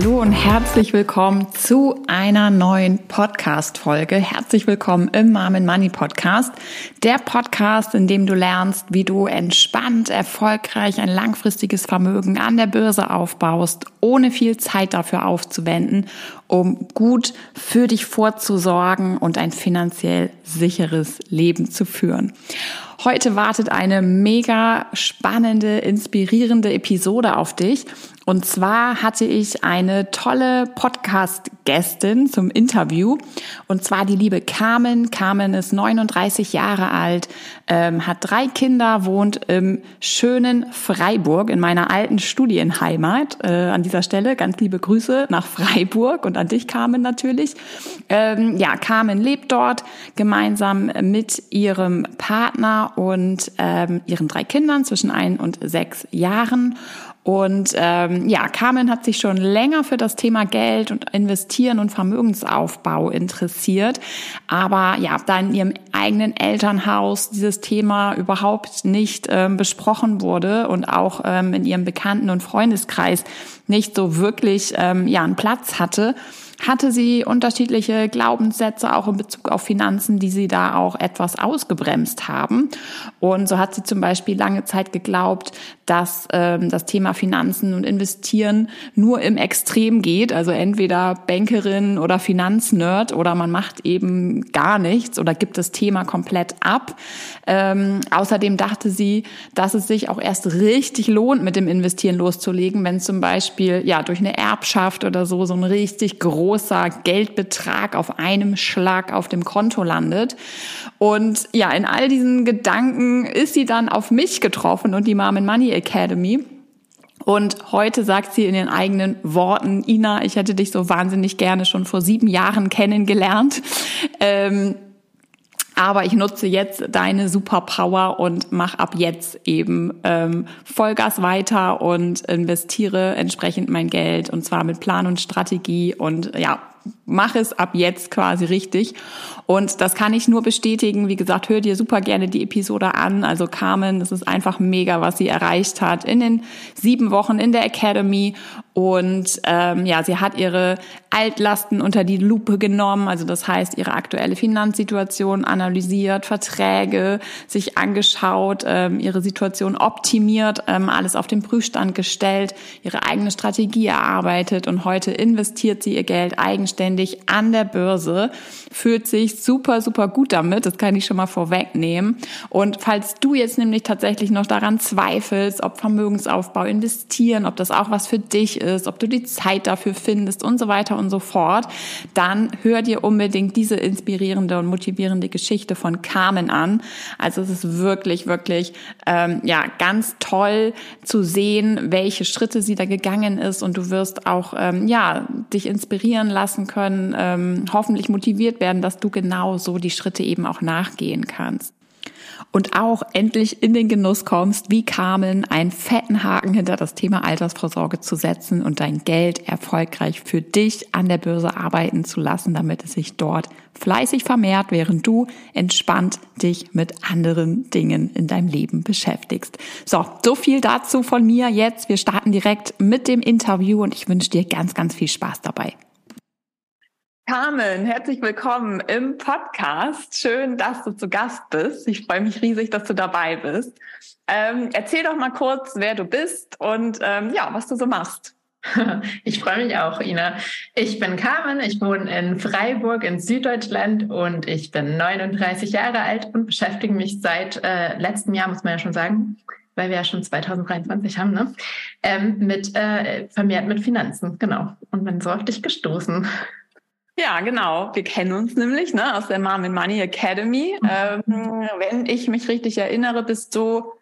Hallo und herzlich willkommen zu einer neuen Podcast-Folge. Herzlich willkommen im Mom Money Podcast. Der Podcast, in dem du lernst, wie du entspannt, erfolgreich ein langfristiges Vermögen an der Börse aufbaust, ohne viel Zeit dafür aufzuwenden, um gut für dich vorzusorgen und ein finanziell sicheres Leben zu führen. Heute wartet eine mega spannende, inspirierende Episode auf dich. Und zwar hatte ich eine tolle Podcast-Gästin zum Interview. Und zwar die liebe Carmen. Carmen ist 39 Jahre alt, ähm, hat drei Kinder, wohnt im schönen Freiburg in meiner alten Studienheimat. Äh, an dieser Stelle ganz liebe Grüße nach Freiburg und an dich, Carmen, natürlich. Ähm, ja, Carmen lebt dort gemeinsam mit ihrem Partner und ähm, ihren drei Kindern zwischen ein und sechs Jahren. Und ähm, ja, Carmen hat sich schon länger für das Thema Geld und Investieren und Vermögensaufbau interessiert. Aber ja, da in ihrem eigenen Elternhaus dieses Thema überhaupt nicht ähm, besprochen wurde und auch ähm, in ihrem Bekannten- und Freundeskreis nicht so wirklich ähm, ja einen Platz hatte, hatte sie unterschiedliche Glaubenssätze auch in Bezug auf Finanzen, die sie da auch etwas ausgebremst haben. Und so hat sie zum Beispiel lange Zeit geglaubt, dass ähm, das Thema Finanzen und Investieren nur im Extrem geht. Also entweder Bankerin oder Finanznerd oder man macht eben gar nichts oder gibt das Thema komplett ab. Ähm, außerdem dachte sie, dass es sich auch erst richtig lohnt, mit dem Investieren loszulegen, wenn zum Beispiel ja durch eine Erbschaft oder so so ein richtig großer Geldbetrag auf einem Schlag auf dem Konto landet. Und ja, in all diesen Gedanken ist sie dann auf mich getroffen und die Mom and Money Academy. Und heute sagt sie in ihren eigenen Worten, Ina, ich hätte dich so wahnsinnig gerne schon vor sieben Jahren kennengelernt. Ähm, aber ich nutze jetzt deine Superpower und mach ab jetzt eben ähm, Vollgas weiter und investiere entsprechend mein Geld und zwar mit Plan und Strategie und ja, mach es ab jetzt quasi richtig. Und das kann ich nur bestätigen. Wie gesagt, hör dir super gerne die Episode an. Also Carmen, das ist einfach mega, was sie erreicht hat in den sieben Wochen in der Academy. Und ähm, ja, sie hat ihre Altlasten unter die Lupe genommen. Also das heißt, ihre aktuelle Finanzsituation analysiert, Verträge sich angeschaut, ähm, ihre Situation optimiert, ähm, alles auf den Prüfstand gestellt, ihre eigene Strategie erarbeitet und heute investiert sie ihr Geld eigenständig an der Börse, fühlt sich super, super gut damit. Das kann ich schon mal vorwegnehmen. Und falls du jetzt nämlich tatsächlich noch daran zweifelst, ob Vermögensaufbau, investieren, ob das auch was für dich ist, ob du die Zeit dafür findest und so weiter und so fort, dann hör dir unbedingt diese inspirierende und motivierende Geschichte von Carmen an. Also es ist wirklich, wirklich ähm, ja ganz toll zu sehen, welche Schritte sie da gegangen ist und du wirst auch ähm, ja dich inspirieren lassen können, ähm, hoffentlich motiviert werden, dass du genau so die Schritte eben auch nachgehen kannst und auch endlich in den Genuss kommst, wie Carmen, einen fetten Haken hinter das Thema Altersvorsorge zu setzen und dein Geld erfolgreich für dich an der Börse arbeiten zu lassen, damit es sich dort fleißig vermehrt, während du entspannt dich mit anderen Dingen in deinem Leben beschäftigst. So, so viel dazu von mir jetzt. Wir starten direkt mit dem Interview und ich wünsche dir ganz, ganz viel Spaß dabei. Carmen, herzlich willkommen im Podcast. Schön, dass du zu Gast bist. Ich freue mich riesig, dass du dabei bist. Ähm, erzähl doch mal kurz, wer du bist und ähm, ja, was du so machst. Ich freue mich auch, Ina. Ich bin Carmen, ich wohne in Freiburg in Süddeutschland und ich bin 39 Jahre alt und beschäftige mich seit äh, letztem Jahr, muss man ja schon sagen, weil wir ja schon 2023 haben, ne? Ähm, mit äh, vermehrt mit Finanzen, genau. Und bin so auf dich gestoßen. Ja, genau. Wir kennen uns nämlich ne, aus der Mom and Money Academy. Mhm. Ähm, wenn ich mich richtig erinnere, bist du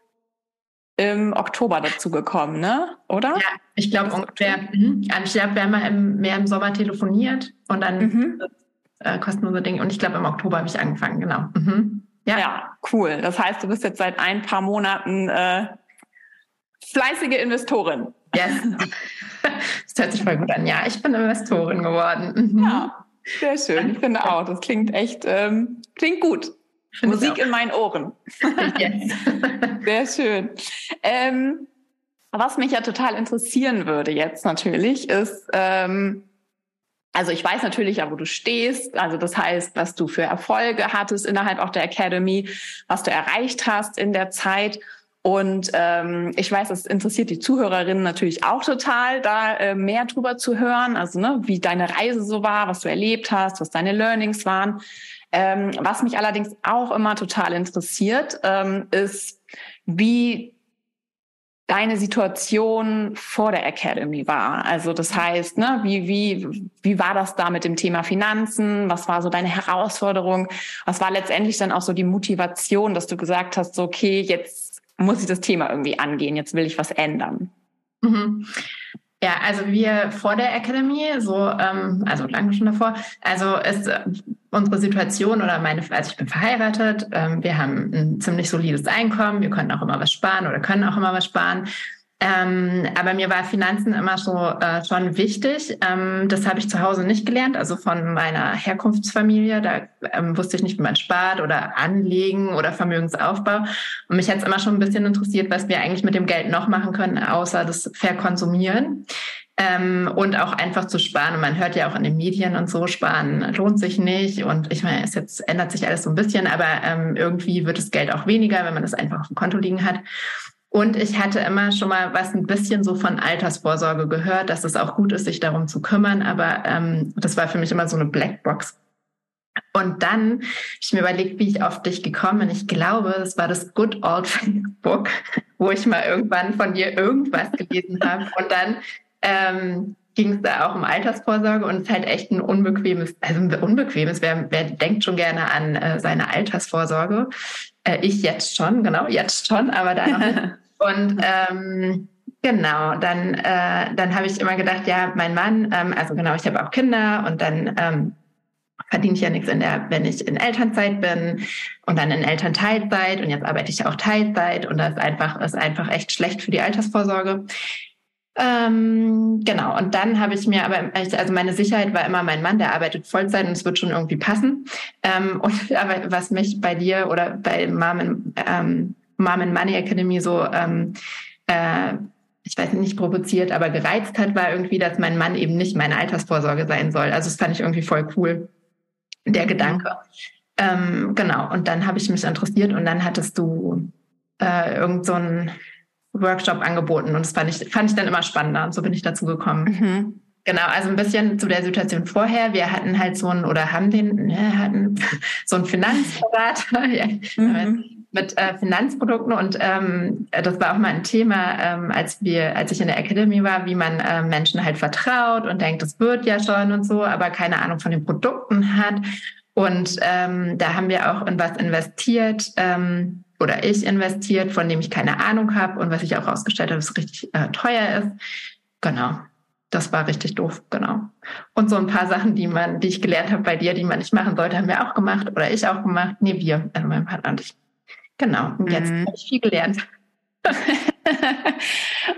im Oktober dazu gekommen, ne? Oder? Ja, ich glaube ungefähr. Mhm. Ich glaube, wir haben mal im, mehr im Sommer telefoniert und dann mhm. äh, kostenlose Dinge. Und ich glaube, im Oktober habe ich angefangen, genau. Mhm. Ja. ja. cool. Das heißt, du bist jetzt seit ein paar Monaten äh, fleißige Investorin. Yes. Das hört sich voll gut an. Ja, ich bin Investorin geworden. Mhm. Ja, sehr schön. Ich finde auch, das klingt echt, ähm, klingt gut. Musik in meinen Ohren. Yes. Sehr schön. Ähm, Was mich ja total interessieren würde jetzt natürlich, ist, ähm, also ich weiß natürlich ja, wo du stehst. Also das heißt, was du für Erfolge hattest innerhalb auch der Academy, was du erreicht hast in der Zeit. Und ähm, ich weiß, es interessiert die Zuhörerinnen natürlich auch total, da äh, mehr drüber zu hören. Also ne, wie deine Reise so war, was du erlebt hast, was deine Learnings waren. Ähm, was mich allerdings auch immer total interessiert, ähm, ist, wie deine Situation vor der Academy war. Also das heißt, ne, wie, wie, wie war das da mit dem Thema Finanzen? Was war so deine Herausforderung? Was war letztendlich dann auch so die Motivation, dass du gesagt hast, so, okay, jetzt muss ich das Thema irgendwie angehen, jetzt will ich was ändern? Mhm. Ja, also wir vor der Academy, so, ähm, also lange schon davor, also ist äh, unsere Situation oder meine, also ich bin verheiratet, ähm, wir haben ein ziemlich solides Einkommen, wir können auch immer was sparen oder können auch immer was sparen. Ähm, aber mir war Finanzen immer so äh, schon wichtig. Ähm, das habe ich zu Hause nicht gelernt, also von meiner Herkunftsfamilie. Da ähm, wusste ich nicht, wie man spart oder anlegen oder Vermögensaufbau. Und mich hat es immer schon ein bisschen interessiert, was wir eigentlich mit dem Geld noch machen können, außer das Verkonsumieren. Ähm, und auch einfach zu sparen. Und man hört ja auch in den Medien und so, sparen lohnt sich nicht. Und ich meine, es jetzt ändert sich alles so ein bisschen, aber ähm, irgendwie wird das Geld auch weniger, wenn man das einfach auf dem Konto liegen hat. Und ich hatte immer schon mal was ein bisschen so von Altersvorsorge gehört, dass es auch gut ist, sich darum zu kümmern. Aber ähm, das war für mich immer so eine Blackbox. Und dann habe ich mir überlegt, wie ich auf dich gekommen bin. Ich glaube, es war das Good Old Facebook, wo ich mal irgendwann von dir irgendwas gelesen habe. Und dann ähm, ging es da auch um Altersvorsorge und es ist halt echt ein unbequemes, also ein unbequemes, wer, wer denkt schon gerne an äh, seine Altersvorsorge? Äh, ich jetzt schon, genau, jetzt schon, aber da noch. Und ähm, genau, dann, äh, dann habe ich immer gedacht, ja, mein Mann, ähm, also genau, ich habe auch Kinder und dann ähm, verdiene ich ja nichts in der, wenn ich in Elternzeit bin und dann in Elternteilzeit und jetzt arbeite ich auch Teilzeit und das ist einfach, ist einfach echt schlecht für die Altersvorsorge. Ähm, genau, und dann habe ich mir aber, also meine Sicherheit war immer mein Mann, der arbeitet Vollzeit und es wird schon irgendwie passen. Ähm, und aber was mich bei dir oder bei Mom ähm, Mom and Money Academy so, ähm, äh, ich weiß nicht, provoziert, aber gereizt hat, war irgendwie, dass mein Mann eben nicht meine Altersvorsorge sein soll. Also das fand ich irgendwie voll cool, der mhm. Gedanke. Ähm, genau, und dann habe ich mich interessiert und dann hattest du äh, irgend so ein Workshop angeboten und das fand ich, fand ich dann immer spannender und so bin ich dazu gekommen. Mhm. Genau, also ein bisschen zu der Situation vorher. Wir hatten halt so einen oder haben den, ne, hatten so einen Finanzberater mhm. mit äh, Finanzprodukten und ähm, das war auch mal ein Thema, ähm, als wir, als ich in der Academy war, wie man äh, Menschen halt vertraut und denkt, das wird ja schon und so, aber keine Ahnung von den Produkten hat. Und ähm, da haben wir auch in was investiert. Ähm, oder ich investiert, von dem ich keine Ahnung habe und was ich auch herausgestellt habe, es richtig äh, teuer ist. Genau. Das war richtig doof, genau. Und so ein paar Sachen, die man, die ich gelernt habe bei dir, die man nicht machen sollte, haben wir auch gemacht oder ich auch gemacht. Nee, wir, also mein Partner und ich. Genau. Und jetzt mhm. habe ich viel gelernt.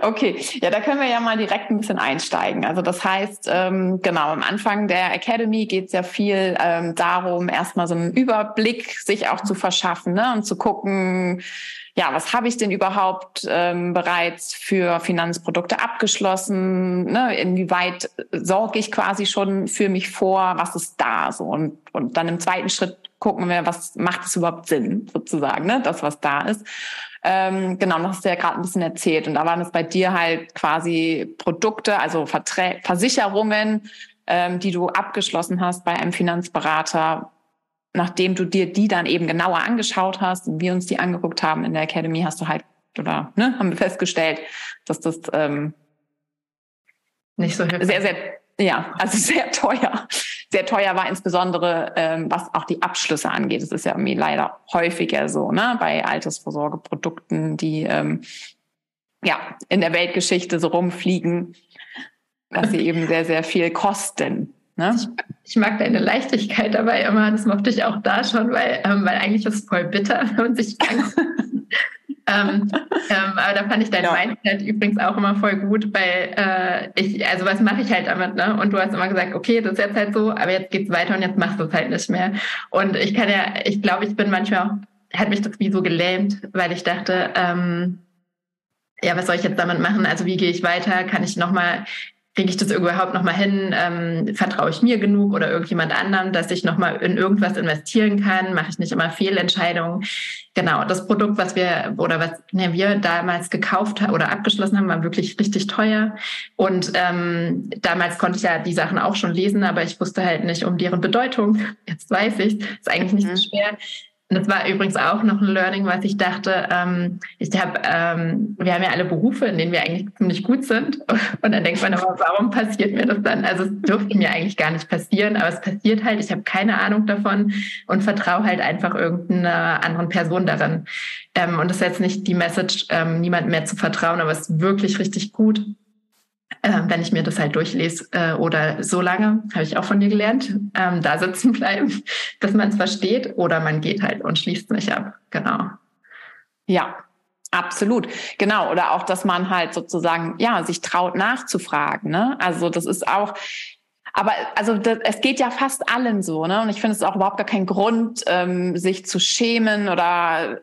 okay, ja, da können wir ja mal direkt ein bisschen einsteigen. Also das heißt, ähm, genau, am Anfang der Academy geht es ja viel ähm, darum, erstmal so einen Überblick sich auch zu verschaffen ne? und zu gucken, ja, was habe ich denn überhaupt ähm, bereits für Finanzprodukte abgeschlossen? Ne? Inwieweit sorge ich quasi schon für mich vor? Was ist da so? Und, und dann im zweiten Schritt gucken wir, was macht es überhaupt Sinn, sozusagen, ne? das, was da ist. Ähm, genau, das hast du ja gerade ein bisschen erzählt. Und da waren es bei dir halt quasi Produkte, also Verträ Versicherungen, ähm, die du abgeschlossen hast bei einem Finanzberater. Nachdem du dir die dann eben genauer angeschaut hast und wir uns die angeguckt haben in der Academy, hast du halt, oder ne, haben wir festgestellt, dass das ähm, nicht so hilfreich. sehr, sehr, ja, also sehr teuer sehr teuer war, insbesondere ähm, was auch die Abschlüsse angeht. Das ist ja irgendwie leider häufiger so, ne, bei Altersvorsorgeprodukten, die ähm, ja in der Weltgeschichte so rumfliegen, dass sie eben sehr, sehr viel kosten. Ne? Ich, ich, mag deine Leichtigkeit dabei immer, das mochte ich auch da schon, weil, ähm, weil eigentlich ist es voll bitter, wenn man sich ähm, ähm, aber da fand ich dein ja. Mindset übrigens auch immer voll gut, weil äh, ich, also was mache ich halt damit, ne? Und du hast immer gesagt, okay, das ist jetzt halt so, aber jetzt geht's weiter und jetzt machst du es halt nicht mehr. Und ich kann ja, ich glaube, ich bin manchmal auch, hat mich das wie so gelähmt, weil ich dachte, ähm, ja, was soll ich jetzt damit machen? Also wie gehe ich weiter? Kann ich nochmal kriege ich das überhaupt noch mal hin? Ähm, vertraue ich mir genug oder irgendjemand anderem, dass ich noch mal in irgendwas investieren kann? Mache ich nicht immer Fehlentscheidungen? Genau, das Produkt, was wir oder was ne, wir damals gekauft oder abgeschlossen haben, war wirklich richtig teuer. Und ähm, damals konnte ich ja die Sachen auch schon lesen, aber ich wusste halt nicht um deren Bedeutung. Jetzt weiß ich, ist eigentlich nicht so mhm. schwer. Das war übrigens auch noch ein Learning, was ich dachte. Ähm, ich habe, ähm, wir haben ja alle Berufe, in denen wir eigentlich ziemlich gut sind. Und dann denkt man aber, warum passiert mir das dann? Also es dürfte mir eigentlich gar nicht passieren, aber es passiert halt. Ich habe keine Ahnung davon und vertraue halt einfach irgendeiner anderen Person darin. Ähm, und das ist jetzt nicht die Message, ähm, niemand mehr zu vertrauen, aber es ist wirklich richtig gut, äh, wenn ich mir das halt durchlese äh, oder so lange, habe ich auch von dir gelernt, ähm, da sitzen bleiben, dass man es versteht oder man geht halt und schließt nicht ab. Genau. Ja, Absolut, genau. Oder auch, dass man halt sozusagen, ja, sich traut nachzufragen. Ne? Also das ist auch, aber also das, es geht ja fast allen so, ne? Und ich finde es auch überhaupt gar kein Grund, ähm, sich zu schämen oder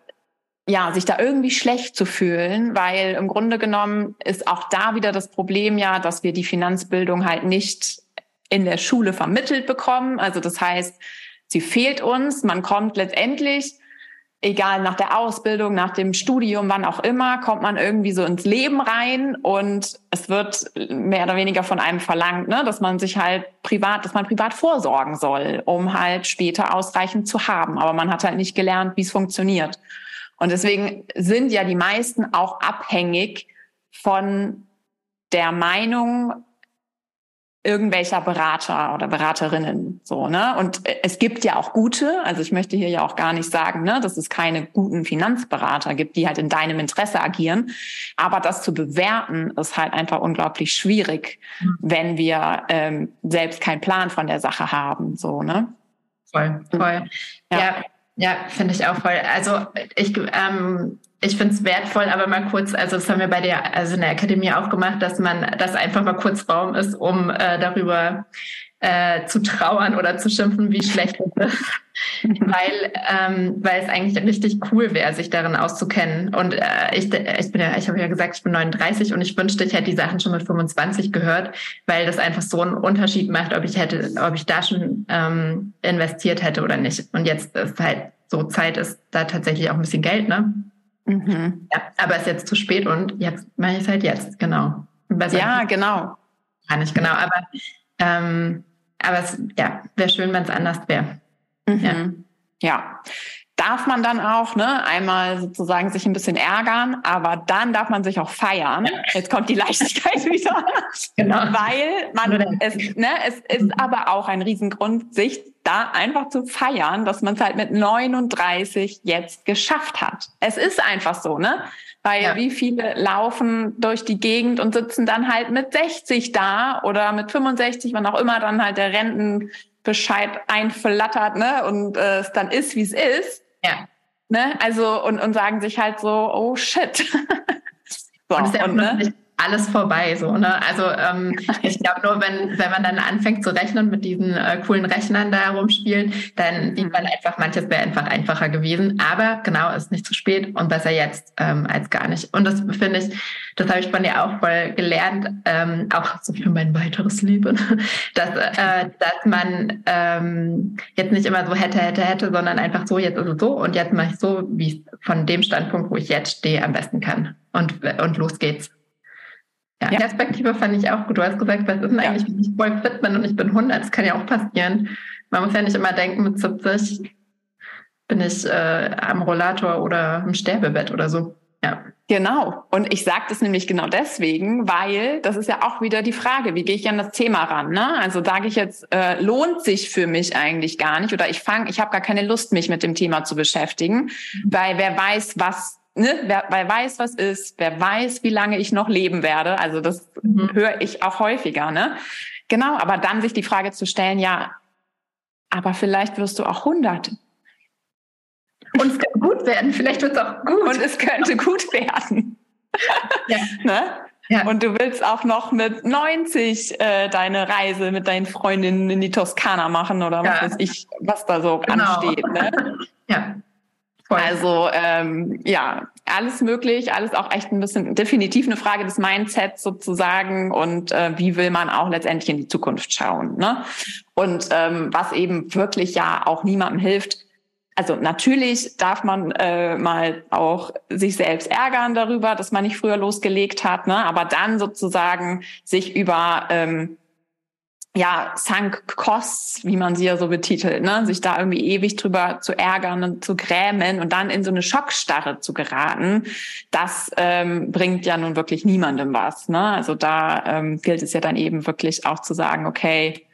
ja, sich da irgendwie schlecht zu fühlen, weil im Grunde genommen ist auch da wieder das Problem ja, dass wir die Finanzbildung halt nicht in der Schule vermittelt bekommen. Also das heißt, sie fehlt uns. Man kommt letztendlich, egal nach der Ausbildung, nach dem Studium, wann auch immer, kommt man irgendwie so ins Leben rein und es wird mehr oder weniger von einem verlangt, ne, dass man sich halt privat, dass man privat vorsorgen soll, um halt später ausreichend zu haben. Aber man hat halt nicht gelernt, wie es funktioniert. Und deswegen sind ja die meisten auch abhängig von der Meinung irgendwelcher Berater oder Beraterinnen so ne? Und es gibt ja auch gute also ich möchte hier ja auch gar nicht sagen ne dass es keine guten Finanzberater gibt die halt in deinem Interesse agieren. Aber das zu bewerten ist halt einfach unglaublich schwierig mhm. wenn wir ähm, selbst keinen Plan von der Sache haben so ne? Voll voll. Ja, ja ja, finde ich auch voll. Also ich, ähm, ich finde es wertvoll, aber mal kurz, also das haben wir bei der, also in der Akademie auch gemacht, dass man, dass einfach mal kurz Raum ist, um äh, darüber äh, zu trauern oder zu schimpfen, wie schlecht es ist. weil, ähm, weil es eigentlich richtig cool wäre, sich darin auszukennen. Und äh, ich, ich bin ja, ich habe ja gesagt, ich bin 39 und ich wünschte, ich hätte die Sachen schon mit 25 gehört, weil das einfach so einen Unterschied macht, ob ich hätte, ob ich da schon ähm, investiert hätte oder nicht. Und jetzt ist halt so Zeit ist da tatsächlich auch ein bisschen Geld, ne? Mhm. Ja, aber es ist jetzt zu spät und jetzt mache ich es halt jetzt, genau. ja, genau. Kann ich, genau. Aber ähm, aber es ja, wäre schön, wenn es anders wäre. Mhm. Ja. ja. Darf man dann auch, ne, einmal sozusagen sich ein bisschen ärgern, aber dann darf man sich auch feiern. Jetzt kommt die Leichtigkeit wieder. Genau. Weil man, es, ne, es ist mhm. aber auch ein Riesengrund, sich da einfach zu feiern, dass man es halt mit 39 jetzt geschafft hat. Es ist einfach so, ne? Weil ja. wie viele laufen durch die Gegend und sitzen dann halt mit 60 da oder mit 65, wann auch immer dann halt der Rentenbescheid einflattert, ne? Und äh, es dann ist, wie es ist. Ja. Ne? Also und, und sagen sich halt so, oh shit. so, und, und ne? Alles vorbei. So, ne? Also ähm, ich glaube nur, wenn, wenn man dann anfängt zu rechnen mit diesen äh, coolen Rechnern da rumspielen, dann sieht man einfach, manches wäre einfach einfacher gewesen. Aber genau, ist nicht zu spät und besser jetzt ähm, als gar nicht. Und das finde ich, das habe ich von dir auch voll gelernt, ähm, auch so für mein weiteres Leben, dass, äh, dass man ähm, jetzt nicht immer so hätte, hätte, hätte, sondern einfach so, jetzt ist es so und jetzt mache ich so, wie ich von dem Standpunkt, wo ich jetzt stehe, am besten kann. Und, und los geht's. Ja, ja. Perspektive fand ich auch gut. Du hast gesagt, was ist denn eigentlich, wenn ich voll fit bin und ich bin 100? Das kann ja auch passieren. Man muss ja nicht immer denken, mit 70 bin ich äh, am Rollator oder im Sterbebett oder so. Ja. Genau. Und ich sage das nämlich genau deswegen, weil das ist ja auch wieder die Frage, wie gehe ich an das Thema ran? Ne? Also sage ich jetzt, äh, lohnt sich für mich eigentlich gar nicht oder ich fange, ich habe gar keine Lust, mich mit dem Thema zu beschäftigen, mhm. weil wer weiß, was ne, wer, wer weiß, was ist, wer weiß, wie lange ich noch leben werde. Also das mhm. höre ich auch häufiger, ne? Genau, aber dann sich die Frage zu stellen, ja, aber vielleicht wirst du auch 100. Und es kann gut werden, vielleicht wird es auch gut. Und es könnte gut werden. ja. ne? Ja. Und du willst auch noch mit 90 äh, deine Reise mit deinen Freundinnen in die Toskana machen oder was ja. weiß ich, was da so genau. ansteht. Ne? Ja. Voll. Also ähm, ja, alles möglich, alles auch echt ein bisschen definitiv eine Frage des Mindsets sozusagen und äh, wie will man auch letztendlich in die Zukunft schauen. Ne? Und ähm, was eben wirklich ja auch niemandem hilft, also natürlich darf man äh, mal auch sich selbst ärgern darüber, dass man nicht früher losgelegt hat, ne? aber dann sozusagen sich über ähm, ja, Sunk Costs, wie man sie ja so betitelt, ne? sich da irgendwie ewig drüber zu ärgern und zu grämen und dann in so eine Schockstarre zu geraten, das ähm, bringt ja nun wirklich niemandem was. Ne? Also da ähm, gilt es ja dann eben wirklich auch zu sagen, okay,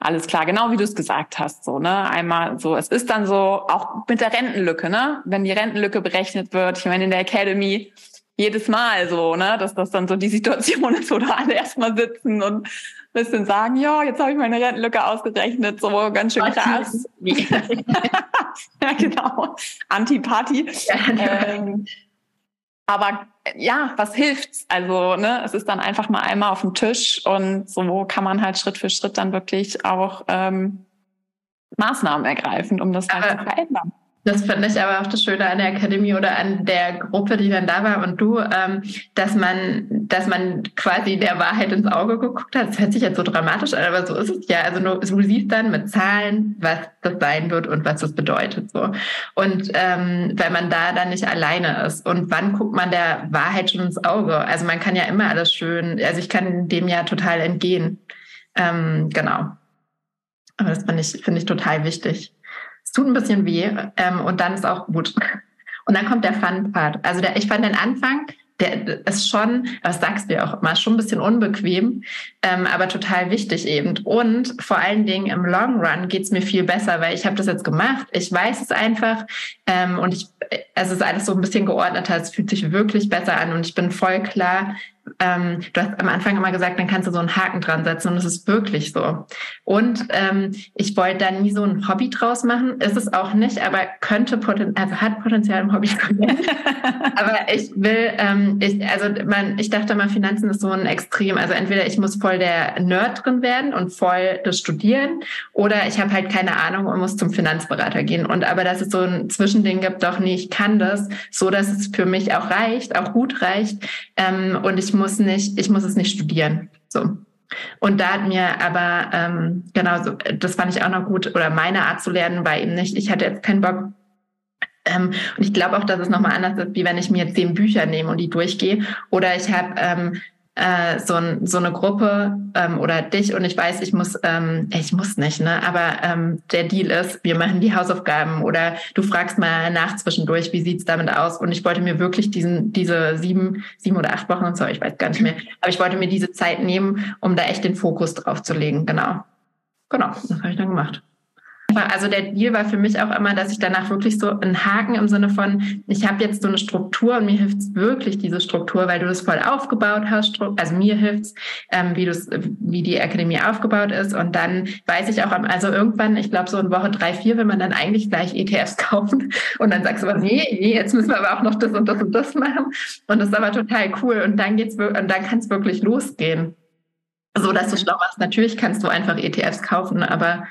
alles klar, genau wie du es gesagt hast, so, ne? Einmal so, es ist dann so, auch mit der Rentenlücke, ne? Wenn die Rentenlücke berechnet wird, ich meine, in der Academy jedes Mal so, ne, dass das dann so die Situation ist, wo da alle erstmal sitzen und bisschen sagen, ja, jetzt habe ich meine Rentenlücke ausgerechnet, so ganz schön krass. ja, genau. Anti-Party. Ähm, aber ja, was hilft's? Also, ne, es ist dann einfach mal einmal auf dem Tisch und so kann man halt Schritt für Schritt dann wirklich auch ähm, Maßnahmen ergreifen, um das halt zu verändern. Das finde ich aber auch das Schöne an der Akademie oder an der Gruppe, die dann da war und du, ähm, dass man, dass man quasi der Wahrheit ins Auge geguckt hat. Das hört sich jetzt so dramatisch an, aber so ist es ja. Also du, du siehst dann mit Zahlen, was das sein wird und was das bedeutet. So. Und ähm, wenn man da dann nicht alleine ist und wann guckt man der Wahrheit schon ins Auge? Also man kann ja immer alles schön, also ich kann dem ja total entgehen. Ähm, genau. Aber das finde ich, finde ich total wichtig tut ein bisschen weh ähm, und dann ist auch gut. Und dann kommt der Fun-Part. Also der, ich fand den Anfang, der ist schon, das sagst du ja auch immer, schon ein bisschen unbequem, ähm, aber total wichtig eben. Und vor allen Dingen im Long Run geht's mir viel besser, weil ich habe das jetzt gemacht. Ich weiß es einfach ähm, und ich, es ist alles so ein bisschen geordneter. Es fühlt sich wirklich besser an und ich bin voll klar, ähm, du hast am Anfang immer gesagt, dann kannst du so einen Haken dran setzen und es ist wirklich so. Und ähm, ich wollte da nie so ein Hobby draus machen, ist es auch nicht, aber könnte Poten also hat Potenzial im Hobby zu werden. aber ich will, ähm, ich, also man, ich dachte mal, Finanzen ist so ein Extrem. Also entweder ich muss voll der Nerd drin werden und voll das studieren oder ich habe halt keine Ahnung und muss zum Finanzberater gehen. Und aber dass es so ein Zwischending gibt, doch nee, ich kann das, so dass es für mich auch reicht, auch gut reicht. Ähm, und ich muss nicht, ich muss es nicht studieren. So. Und da hat mir aber, ähm, genau, so, das fand ich auch noch gut, oder meine Art zu lernen war eben nicht, ich hatte jetzt keinen Bock, ähm, und ich glaube auch, dass es nochmal anders ist, wie wenn ich mir zehn Bücher nehme und die durchgehe. Oder ich habe ähm, äh, so, ein, so eine Gruppe ähm, oder dich und ich weiß, ich muss, ähm, ich muss nicht, ne? Aber ähm, der Deal ist, wir machen die Hausaufgaben oder du fragst mal nach zwischendurch, wie sieht's damit aus? Und ich wollte mir wirklich diesen, diese sieben, sieben oder acht Wochen und so, ich weiß gar nicht mehr, aber ich wollte mir diese Zeit nehmen, um da echt den Fokus drauf zu legen. Genau. Genau, das habe ich dann gemacht. Also der Deal war für mich auch immer, dass ich danach wirklich so einen Haken im Sinne von, ich habe jetzt so eine Struktur und mir hilft es wirklich diese Struktur, weil du das voll aufgebaut hast. Also mir hilft's, ähm, wie, wie die Akademie aufgebaut ist. Und dann weiß ich auch, also irgendwann, ich glaube so in Woche drei, vier, will man dann eigentlich gleich ETFs kaufen. Und dann sagst du, aber, nee, nee, jetzt müssen wir aber auch noch das und das und das machen. Und das ist aber total cool. Und dann geht's und dann kann es wirklich losgehen. So dass du schlau machst. Natürlich kannst du einfach ETFs kaufen, aber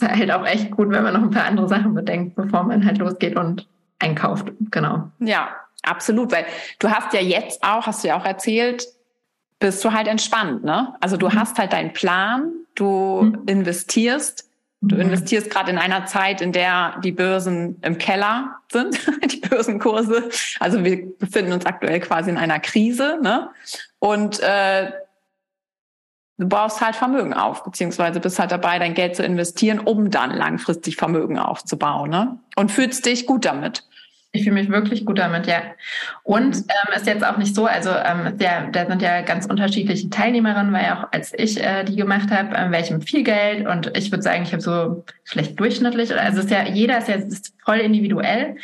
ist halt auch echt gut, wenn man noch ein paar andere Sachen bedenkt, bevor man halt losgeht und einkauft. Genau. Ja, absolut, weil du hast ja jetzt auch, hast du ja auch erzählt, bist du halt entspannt, ne? Also du mhm. hast halt deinen Plan, du mhm. investierst, du mhm. investierst gerade in einer Zeit, in der die Börsen im Keller sind, die Börsenkurse. Also wir befinden uns aktuell quasi in einer Krise, ne? Und äh, du baust halt Vermögen auf, beziehungsweise bist halt dabei, dein Geld zu investieren, um dann langfristig Vermögen aufzubauen. Ne? Und fühlst dich gut damit. Ich fühle mich wirklich gut damit, ja. Und ähm, ist jetzt auch nicht so, also ähm, der, da sind ja ganz unterschiedliche Teilnehmerinnen, weil ja auch als ich äh, die gemacht habe, äh, welchem viel Geld und ich würde sagen, ich habe so vielleicht durchschnittlich, also ist ja jeder ist ja ist voll individuell.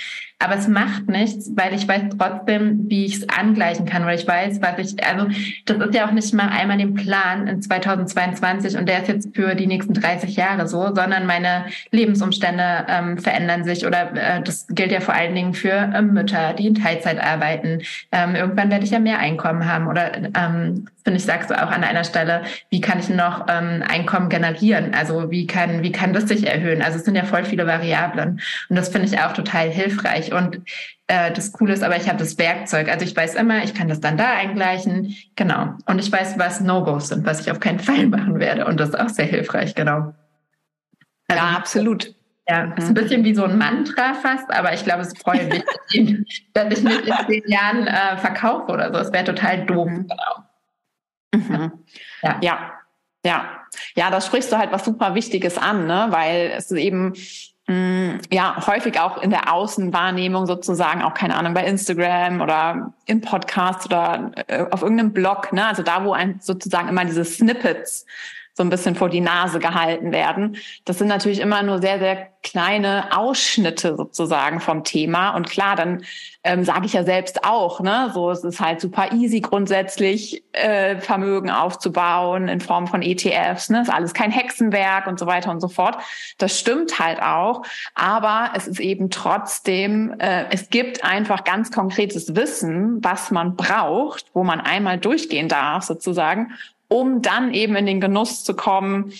Aber es macht nichts, weil ich weiß trotzdem, wie ich es angleichen kann, weil ich weiß, was ich, also das ist ja auch nicht mal einmal den Plan in 2022 und der ist jetzt für die nächsten 30 Jahre so, sondern meine Lebensumstände ähm, verändern sich oder äh, das gilt ja vor allen Dingen für ähm, Mütter, die in Teilzeit arbeiten. Ähm, irgendwann werde ich ja mehr Einkommen haben oder ähm, finde ich, sagst du auch an einer Stelle, wie kann ich noch ähm, Einkommen generieren? Also wie kann, wie kann das sich erhöhen? Also es sind ja voll viele Variablen. Und das finde ich auch total hilfreich. Und äh, das Coole ist aber, ich habe das Werkzeug. Also ich weiß immer, ich kann das dann da eingleichen. Genau. Und ich weiß, was No-Gos sind, was ich auf keinen Fall machen werde. Und das ist auch sehr hilfreich, genau. Also, ja, absolut. Ja, mhm. ist ein bisschen wie so ein Mantra fast, aber ich glaube, es freut mich, dass ich nicht in zehn Jahren äh, verkaufe oder so. Es wäre total doof, mhm. genau. Mhm. Ja. ja, ja, ja, da sprichst du halt was super Wichtiges an, ne? weil es eben ja häufig auch in der Außenwahrnehmung sozusagen auch keine Ahnung bei Instagram oder im Podcast oder äh, auf irgendeinem Blog, ne? also da wo ein sozusagen immer diese Snippets so ein bisschen vor die Nase gehalten werden. Das sind natürlich immer nur sehr, sehr kleine Ausschnitte sozusagen vom Thema. Und klar, dann ähm, sage ich ja selbst auch, ne, so es ist halt super easy grundsätzlich äh, Vermögen aufzubauen in Form von ETFs, ne, ist alles kein Hexenwerk und so weiter und so fort. Das stimmt halt auch, aber es ist eben trotzdem, äh, es gibt einfach ganz konkretes Wissen, was man braucht, wo man einmal durchgehen darf sozusagen, um dann eben in den Genuss zu kommen,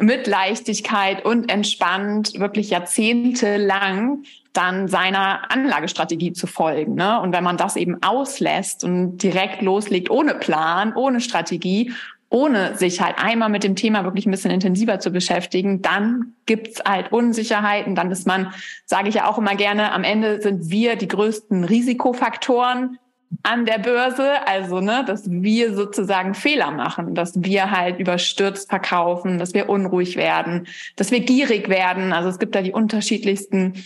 mit Leichtigkeit und entspannt wirklich jahrzehntelang dann seiner Anlagestrategie zu folgen. Ne? Und wenn man das eben auslässt und direkt loslegt, ohne Plan, ohne Strategie, ohne sich halt einmal mit dem Thema wirklich ein bisschen intensiver zu beschäftigen, dann gibt's halt Unsicherheiten. Dann ist man, sage ich ja auch immer gerne, am Ende sind wir die größten Risikofaktoren an der Börse, also ne, dass wir sozusagen Fehler machen, dass wir halt überstürzt verkaufen, dass wir unruhig werden, dass wir gierig werden. Also es gibt da die unterschiedlichsten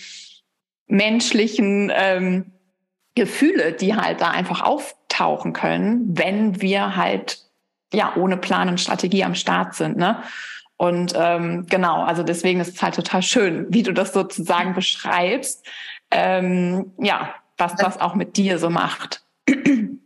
menschlichen ähm, Gefühle, die halt da einfach auftauchen können, wenn wir halt ja ohne Plan und Strategie am Start sind. Ne? Und ähm, genau, also deswegen ist es halt total schön, wie du das sozusagen beschreibst. Ähm, ja, was das auch mit dir so macht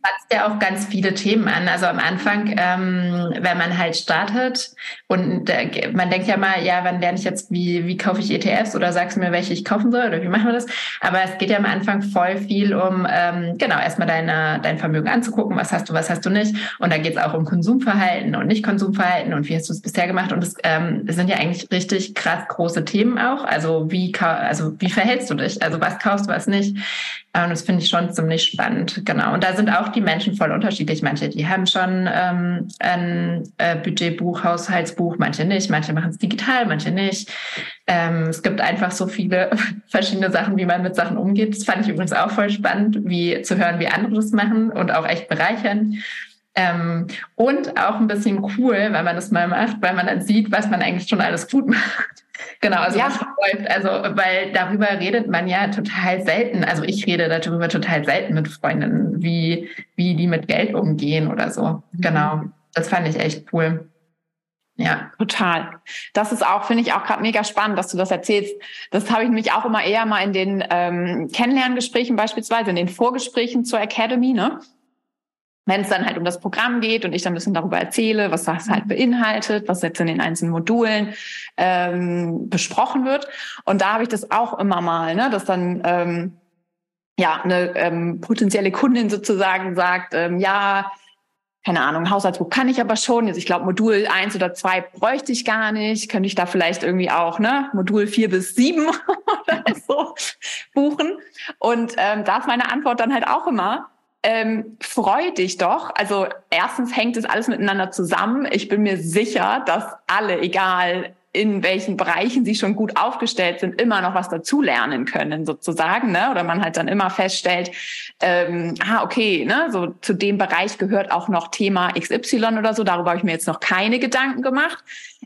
fasst ja auch ganz viele Themen an. Also am Anfang, ähm, wenn man halt startet und äh, man denkt ja mal, ja, wann lerne ich jetzt, wie, wie kaufe ich ETFs oder sagst du mir, welche ich kaufen soll oder wie machen wir das? Aber es geht ja am Anfang voll viel um, ähm, genau, erstmal deine, dein Vermögen anzugucken, was hast du, was hast du nicht. Und da geht es auch um Konsumverhalten und Nicht-Konsumverhalten und wie hast du es bisher gemacht. Und es ähm, sind ja eigentlich richtig krass große Themen auch. Also wie, also wie verhältst du dich? Also was kaufst du, was nicht? Und das finde ich schon ziemlich spannend, genau. Und da sind auch die Menschen voll unterschiedlich. Manche, die haben schon ähm, ein äh, Budgetbuch, Haushaltsbuch, manche nicht. Manche machen es digital, manche nicht. Ähm, es gibt einfach so viele verschiedene Sachen, wie man mit Sachen umgeht. Das fand ich übrigens auch voll spannend, wie zu hören, wie andere das machen und auch echt bereichern. Ähm, und auch ein bisschen cool, wenn man das mal macht, weil man dann sieht, was man eigentlich schon alles gut macht. Genau, also ja. läuft. Also, weil darüber redet man ja total selten. Also ich rede darüber total selten mit Freundinnen, wie, wie die mit Geld umgehen oder so. Mhm. Genau. Das fand ich echt cool. Ja. Total. Das ist auch, finde ich auch gerade mega spannend, dass du das erzählst. Das habe ich nämlich auch immer eher mal in den ähm, Kennenlerngesprächen beispielsweise, in den Vorgesprächen zur Academy, ne? Wenn es dann halt um das Programm geht und ich dann ein bisschen darüber erzähle, was das halt mhm. beinhaltet, was jetzt in den einzelnen Modulen ähm, besprochen wird. Und da habe ich das auch immer mal, ne, dass dann ähm, ja eine ähm, potenzielle Kundin sozusagen sagt, ähm, ja, keine Ahnung, Haushaltsbuch kann ich aber schon. Jetzt, ich glaube, Modul eins oder zwei bräuchte ich gar nicht. Könnte ich da vielleicht irgendwie auch, ne, Modul vier bis sieben oder so buchen. Und ähm, da ist meine Antwort dann halt auch immer, ähm, freu dich doch. Also erstens hängt es alles miteinander zusammen. Ich bin mir sicher, dass alle, egal in welchen Bereichen sie schon gut aufgestellt sind, immer noch was dazulernen können, sozusagen, ne? Oder man halt dann immer feststellt, ähm, ah, okay, ne, so zu dem Bereich gehört auch noch Thema XY oder so, darüber habe ich mir jetzt noch keine Gedanken gemacht.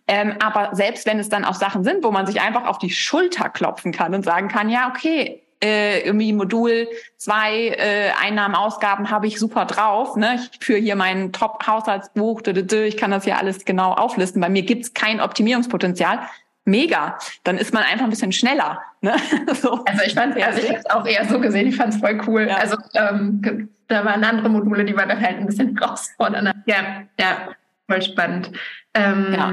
Ähm, aber selbst wenn es dann auch Sachen sind, wo man sich einfach auf die Schulter klopfen kann und sagen kann, ja, okay, äh, irgendwie Modul zwei äh, Einnahmen, Ausgaben habe ich super drauf. Ne? Ich führe hier mein Top-Haushaltsbuch, ich kann das hier alles genau auflisten. Bei mir gibt's kein Optimierungspotenzial. Mega, dann ist man einfach ein bisschen schneller. Ne? so. Also ich fand, also ich habe es auch eher so gesehen, ich fand es voll cool. Ja. Also ähm, da waren andere Module, die waren dann halt ein bisschen herausfordernder. Ja, ja, voll spannend. Ähm, ja.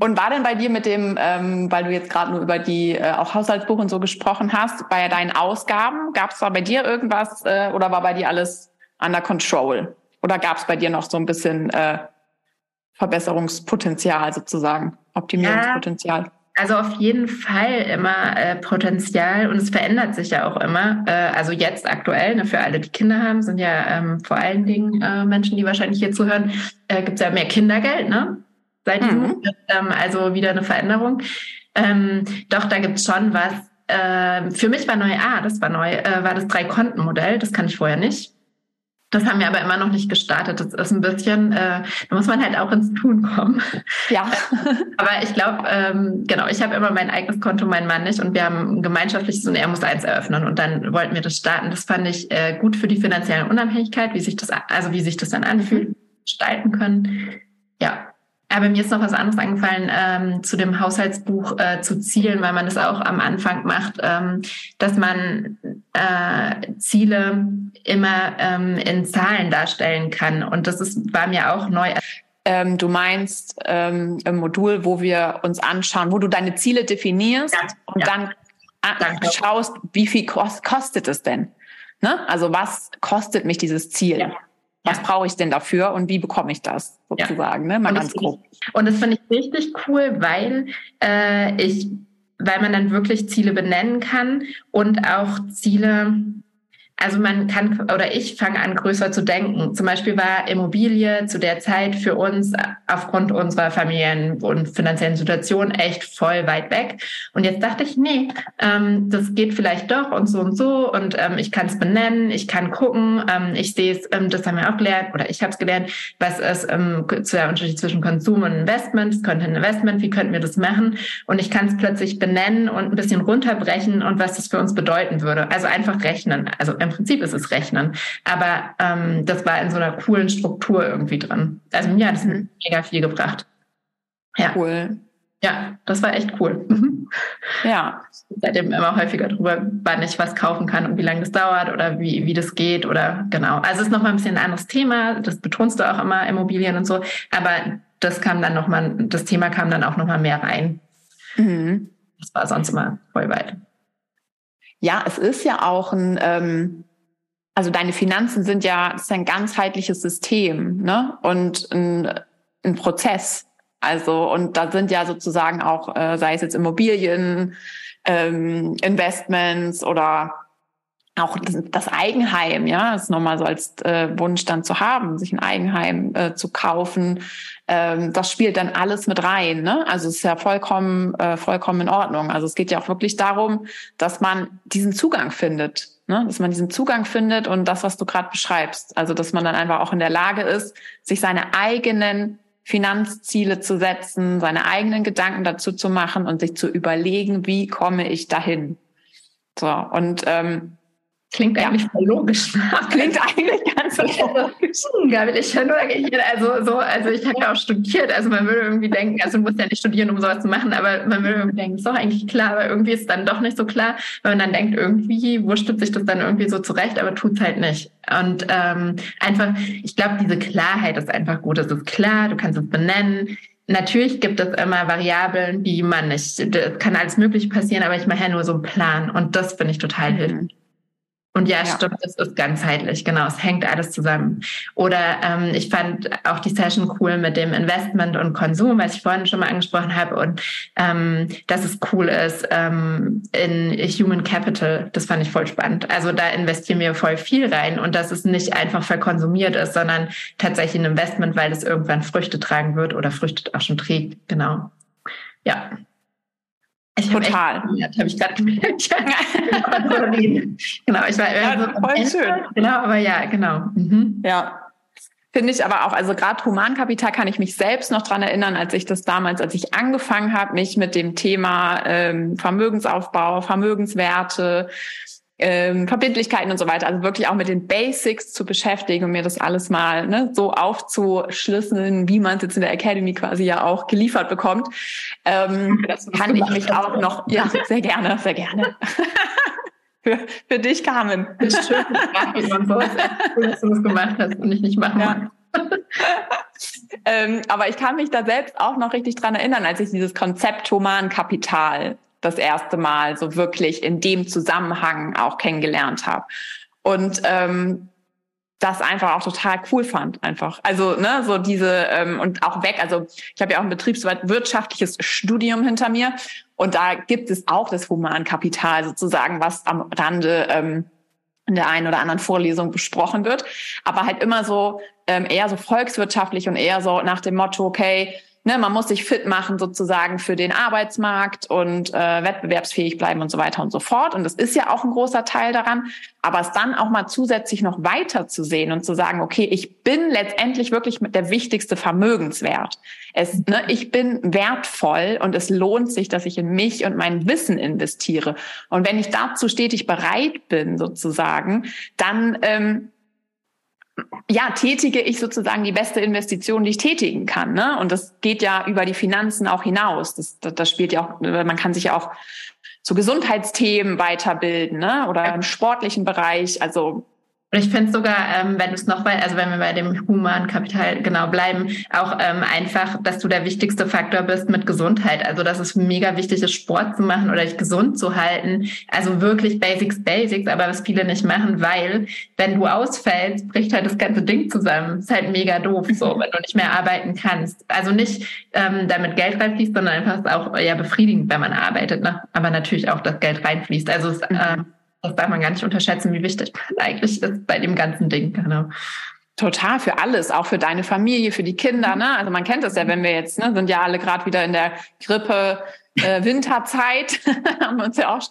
Und war denn bei dir mit dem, ähm, weil du jetzt gerade nur über die äh, auch Haushaltsbuch und so gesprochen hast, bei deinen Ausgaben, gab es da bei dir irgendwas äh, oder war bei dir alles under control? Oder gab es bei dir noch so ein bisschen äh, Verbesserungspotenzial sozusagen, Optimierungspotenzial? Ja. Also auf jeden Fall immer äh, Potenzial und es verändert sich ja auch immer. Äh, also jetzt aktuell, ne, für alle, die Kinder haben, sind ja ähm, vor allen Dingen äh, Menschen, die wahrscheinlich hier zuhören, äh, gibt es ja mehr Kindergeld, ne? Seit diesem mhm. ähm, also wieder eine Veränderung. Ähm, doch, da gibt es schon was. Äh, für mich war neu, ah, das war neu, äh, war das Drei-Konten-Modell, das kann ich vorher nicht. Das haben wir aber immer noch nicht gestartet. Das ist ein bisschen, äh, da muss man halt auch ins Tun kommen. Ja. aber ich glaube, ähm, genau, ich habe immer mein eigenes Konto, mein Mann nicht und wir haben ein gemeinschaftliches und er muss eins eröffnen und dann wollten wir das starten. Das fand ich äh, gut für die finanzielle Unabhängigkeit, wie sich das, also wie sich das dann anfühlt, mhm. gestalten können. Ja, aber mir ist noch was anderes angefallen ähm, zu dem Haushaltsbuch äh, zu Zielen, weil man das auch am Anfang macht, ähm, dass man äh, Ziele immer ähm, in Zahlen darstellen kann. Und das ist, war mir auch neu. Ähm, du meinst ähm, im Modul, wo wir uns anschauen, wo du deine Ziele definierst ja, und ja. dann Danke. schaust, wie viel kost, kostet es denn? Ne? Also was kostet mich dieses Ziel? Ja was brauche ich denn dafür und wie bekomme ich das sozusagen, ja. ne? Mal ganz grob. Und das finde ich richtig cool, weil äh, ich, weil man dann wirklich Ziele benennen kann und auch Ziele also man kann oder ich fange an, größer zu denken. Zum Beispiel war Immobilie zu der Zeit für uns aufgrund unserer Familien- und finanziellen Situation echt voll weit weg. Und jetzt dachte ich, nee, ähm, das geht vielleicht doch und so und so und ähm, ich kann es benennen, ich kann gucken, ähm, ich sehe es, ähm, das haben wir auch gelernt oder ich habe es gelernt, was ist ähm, der Unterschied zwischen Konsum und Investment, es könnte ein Investment, wie könnten wir das machen? Und ich kann es plötzlich benennen und ein bisschen runterbrechen und was das für uns bedeuten würde. Also einfach rechnen. Also im Prinzip ist es Rechnen. Aber ähm, das war in so einer coolen Struktur irgendwie drin. Also mir hat es mhm. mega viel gebracht. Ja. Cool. Ja, das war echt cool. Mhm. Ja. Seitdem immer häufiger drüber, wann ich was kaufen kann und wie lange das dauert oder wie, wie das geht oder genau. Also es ist nochmal ein bisschen ein anderes Thema. Das betonst du auch immer, Immobilien und so. Aber das kam dann nochmal, das Thema kam dann auch nochmal mehr rein. Mhm. Das war sonst immer voll weit. Ja, es ist ja auch ein, ähm, also deine Finanzen sind ja, das ist ein ganzheitliches System, ne? Und ein, ein Prozess. Also, und da sind ja sozusagen auch, äh, sei es jetzt Immobilien, ähm, Investments oder auch das Eigenheim, ja, ist nochmal so als äh, Wunsch dann zu haben, sich ein Eigenheim äh, zu kaufen. Ähm, das spielt dann alles mit rein. Ne? Also es ist ja vollkommen, äh, vollkommen in Ordnung. Also es geht ja auch wirklich darum, dass man diesen Zugang findet, ne? dass man diesen Zugang findet und das, was du gerade beschreibst. Also dass man dann einfach auch in der Lage ist, sich seine eigenen Finanzziele zu setzen, seine eigenen Gedanken dazu zu machen und sich zu überlegen, wie komme ich dahin. So und ähm, Klingt eigentlich voll logisch. Klingt eigentlich ganz logisch. Ich nur, also, so, also ich habe ja auch studiert, also man würde irgendwie denken, also du musst ja nicht studieren, um sowas zu machen, aber man würde irgendwie denken, ist doch eigentlich klar, aber irgendwie ist es dann doch nicht so klar, weil man dann denkt, irgendwie wurschtelt sich das dann irgendwie so zurecht, aber tut's halt nicht. Und ähm, einfach, ich glaube, diese Klarheit ist einfach gut. Es ist klar, du kannst es benennen. Natürlich gibt es immer Variablen, die man nicht, das kann alles Mögliche passieren, aber ich mache ja nur so einen Plan und das finde ich total mhm. hilfreich. Und ja, ja, stimmt, es ist ganzheitlich, genau, es hängt alles zusammen. Oder ähm, ich fand auch die Session cool mit dem Investment und Konsum, was ich vorhin schon mal angesprochen habe, und ähm, dass es cool ist ähm, in Human Capital. Das fand ich voll spannend. Also da investieren wir voll viel rein und dass es nicht einfach verkonsumiert ist, sondern tatsächlich ein Investment, weil es irgendwann Früchte tragen wird oder Früchte auch schon trägt. Genau. Ja, ich Total. Habe ich gerade gemerkt. genau, ich war ja, so voll Ende. schön. Genau, aber ja, genau. Mhm. Ja. Finde ich aber auch, also gerade Humankapital kann ich mich selbst noch dran erinnern, als ich das damals, als ich angefangen habe, mich mit dem Thema ähm, Vermögensaufbau, Vermögenswerte, ähm, Verbindlichkeiten und so weiter, also wirklich auch mit den Basics zu beschäftigen und mir das alles mal ne, so aufzuschlüsseln, wie man es jetzt in der Academy quasi ja auch geliefert bekommt, ähm, kann ich mich auch noch, ja, sehr gerne, sehr gerne. für, für dich, Carmen. Das ist schön, dass du das gemacht hast und ich nicht machen ja. ähm, aber ich kann mich da selbst auch noch richtig dran erinnern, als ich dieses Konzept Humankapital das erste Mal so wirklich in dem Zusammenhang auch kennengelernt habe. Und ähm, das einfach auch total cool fand, einfach. Also, ne, so diese, ähm, und auch weg. Also ich habe ja auch ein betriebswirtschaftliches Studium hinter mir und da gibt es auch das Humankapital sozusagen, was am Rande ähm, in der einen oder anderen Vorlesung besprochen wird. Aber halt immer so ähm, eher so volkswirtschaftlich und eher so nach dem Motto, okay, Ne, man muss sich fit machen sozusagen für den Arbeitsmarkt und äh, wettbewerbsfähig bleiben und so weiter und so fort. Und das ist ja auch ein großer Teil daran. Aber es dann auch mal zusätzlich noch weiter zu sehen und zu sagen, okay, ich bin letztendlich wirklich der wichtigste Vermögenswert. Es, ne, ich bin wertvoll und es lohnt sich, dass ich in mich und mein Wissen investiere. Und wenn ich dazu stetig bereit bin, sozusagen, dann ähm, ja, tätige ich sozusagen die beste Investition, die ich tätigen kann. Ne? Und das geht ja über die Finanzen auch hinaus. Das, das, das spielt ja auch, man kann sich ja auch zu Gesundheitsthemen weiterbilden, ne? Oder im sportlichen Bereich. Also und ich finde sogar, ähm, wenn du es noch bei, also wenn wir bei dem humanen Kapital genau bleiben, auch ähm, einfach, dass du der wichtigste Faktor bist mit Gesundheit. Also dass es mega wichtig ist, Sport zu machen oder dich gesund zu halten. Also wirklich Basics, Basics, aber was viele nicht machen, weil wenn du ausfällst, bricht halt das ganze Ding zusammen. Ist halt mega doof, so wenn du nicht mehr arbeiten kannst. Also nicht ähm, damit Geld reinfließt, sondern einfach auch ja befriedigend, wenn man arbeitet. Ne? Aber natürlich auch, dass Geld reinfließt. Also es, äh, das darf man gar nicht unterschätzen, wie wichtig man eigentlich ist bei dem ganzen Ding. Genau. Total, für alles, auch für deine Familie, für die Kinder. Ne? Also man kennt das ja, wenn wir jetzt, ne, sind ja alle gerade wieder in der Grippe äh, Winterzeit, haben wir uns ja auch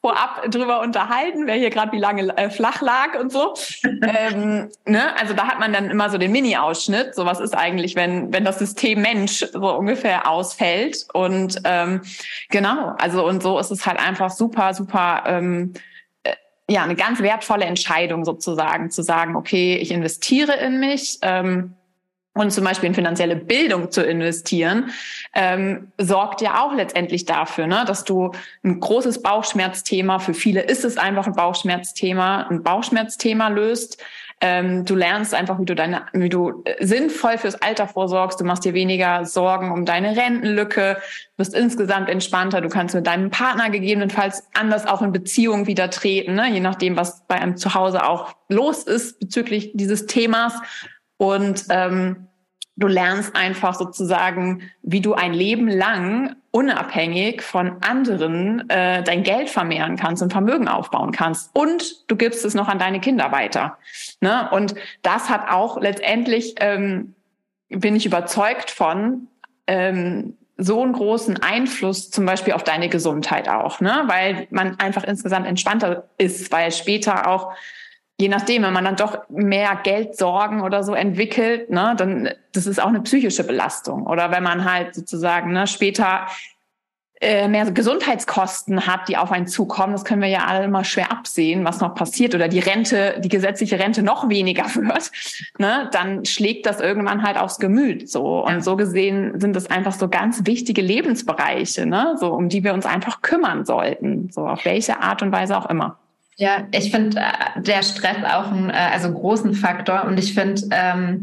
vorab drüber unterhalten, wer hier gerade wie lange äh, flach lag und so. ähm, ne? Also da hat man dann immer so den Mini-Ausschnitt. So was ist eigentlich, wenn wenn das System Mensch so ungefähr ausfällt. Und ähm, genau, also und so ist es halt einfach super, super. Ähm, ja eine ganz wertvolle Entscheidung sozusagen, zu sagen, okay, ich investiere in mich. Ähm, und zum Beispiel in finanzielle Bildung zu investieren, ähm, sorgt ja auch letztendlich dafür, ne, dass du ein großes Bauchschmerzthema, für viele ist es einfach ein Bauchschmerzthema, ein Bauchschmerzthema löst, ähm, du lernst einfach, wie du deine, wie du äh, sinnvoll fürs Alter vorsorgst. Du machst dir weniger Sorgen um deine Rentenlücke, bist insgesamt entspannter. Du kannst mit deinem Partner gegebenenfalls anders auch in Beziehung wieder treten, ne? je nachdem, was bei einem zu Hause auch los ist bezüglich dieses Themas. Und ähm, du lernst einfach sozusagen, wie du ein Leben lang unabhängig von anderen äh, dein Geld vermehren kannst und Vermögen aufbauen kannst. Und du gibst es noch an deine Kinder weiter. Ne? Und das hat auch letztendlich, ähm, bin ich überzeugt von, ähm, so einen großen Einfluss zum Beispiel auf deine Gesundheit auch, ne? weil man einfach insgesamt entspannter ist, weil später auch je nachdem, wenn man dann doch mehr Geldsorgen oder so entwickelt, ne, dann das ist auch eine psychische Belastung. Oder wenn man halt sozusagen ne, später äh, mehr Gesundheitskosten hat, die auf einen zukommen, das können wir ja alle mal schwer absehen, was noch passiert, oder die Rente, die gesetzliche Rente noch weniger wird, ne, dann schlägt das irgendwann halt aufs Gemüt. So. Und so gesehen sind das einfach so ganz wichtige Lebensbereiche, ne, so, um die wir uns einfach kümmern sollten. So auf welche Art und Weise auch immer. Ja, ich finde äh, der Stress auch einen, äh, also großen Faktor und ich finde, ähm,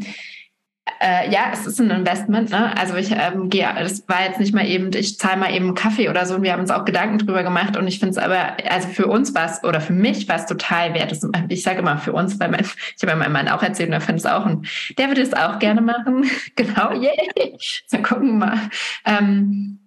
äh, ja, es ist ein Investment. Ne? Also ich ähm, gehe, das war jetzt nicht mal eben, ich zahle mal eben Kaffee oder so und wir haben uns auch Gedanken drüber gemacht und ich finde es aber, also für uns war es oder für mich war es total wert. Das, ich sage immer für uns, weil mein, ich habe meinem Mann auch erzählt und er findet es auch und der würde es auch gerne machen. genau, yay. So gucken wir mal. Ähm,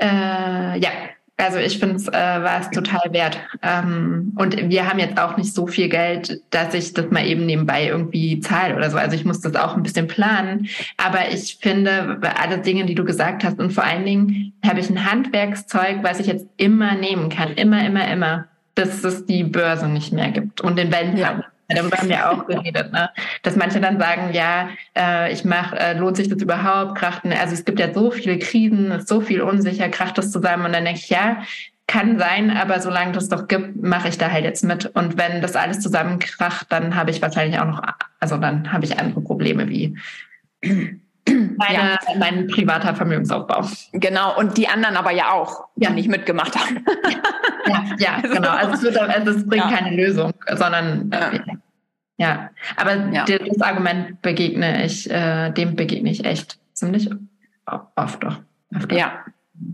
äh, ja, also ich finde es äh, war es total wert. Ähm, und wir haben jetzt auch nicht so viel Geld, dass ich das mal eben nebenbei irgendwie zahle oder so. Also ich muss das auch ein bisschen planen. Aber ich finde, alle Dinge, die du gesagt hast, und vor allen Dingen habe ich ein Handwerkszeug, was ich jetzt immer nehmen kann. Immer, immer, immer. Dass es die Börse nicht mehr gibt und den Bandhandel. Ja. Darüber haben wir auch geredet, ne? dass manche dann sagen, ja, äh, ich mache, äh, lohnt sich das überhaupt? Krachten, also es gibt ja so viele Krisen, ist so viel unsicher, kracht das zusammen und dann denke ich, ja, kann sein, aber solange das doch gibt, mache ich da halt jetzt mit. Und wenn das alles zusammenkracht, dann habe ich wahrscheinlich auch noch, also dann habe ich andere Probleme wie meine, ja. mein privater Vermögensaufbau. Genau, und die anderen aber ja auch, die ja. nicht mitgemacht haben. ja, ja also, genau. Also es, wird, also es bringt ja. keine Lösung, sondern ja. ja. Aber das Argument begegne ich, äh, dem begegne ich echt ziemlich oft doch. Öfter. Ja.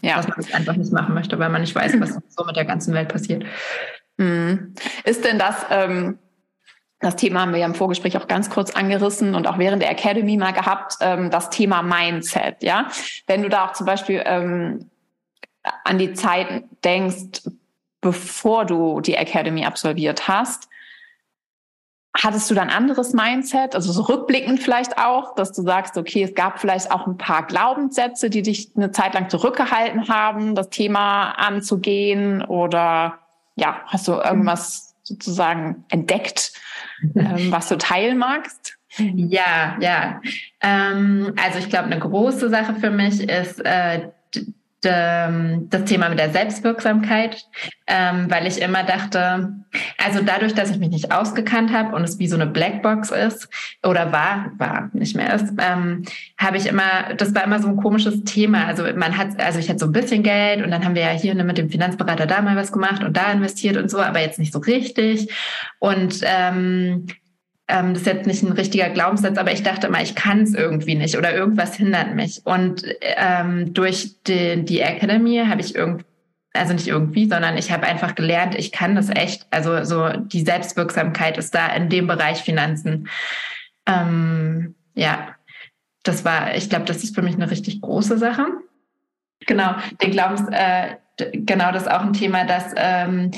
ja. Dass man es einfach nicht machen möchte, weil man nicht weiß, was so mit der ganzen Welt passiert. Mhm. Ist denn das, ähm, das Thema haben wir ja im Vorgespräch auch ganz kurz angerissen und auch während der Academy mal gehabt, ähm, das Thema Mindset, ja. Wenn du da auch zum Beispiel ähm, an die Zeit denkst, bevor du die Academy absolviert hast, hattest du dann anderes Mindset, also so rückblickend vielleicht auch, dass du sagst, okay, es gab vielleicht auch ein paar Glaubenssätze, die dich eine Zeit lang zurückgehalten haben, das Thema anzugehen oder ja, hast du irgendwas sozusagen entdeckt, ähm, was du teilen magst? Ja, ja. Ähm, also ich glaube, eine große Sache für mich ist äh, das Thema mit der Selbstwirksamkeit, ähm, weil ich immer dachte, also dadurch, dass ich mich nicht ausgekannt habe und es wie so eine Blackbox ist oder war, war nicht mehr ist, ähm, habe ich immer, das war immer so ein komisches Thema. Also man hat, also ich hatte so ein bisschen Geld und dann haben wir ja hier mit dem Finanzberater da mal was gemacht und da investiert und so, aber jetzt nicht so richtig. Und ähm, ähm, das ist jetzt nicht ein richtiger Glaubenssatz, aber ich dachte immer, ich kann es irgendwie nicht oder irgendwas hindert mich. Und ähm, durch die, die Academy habe ich irgendwie also nicht irgendwie, sondern ich habe einfach gelernt, ich kann das echt. Also so die Selbstwirksamkeit ist da in dem Bereich Finanzen. Ähm, ja, das war, ich glaube, das ist für mich eine richtig große Sache. Genau, den Glaubens, äh, genau, das ist auch ein Thema, dass ähm,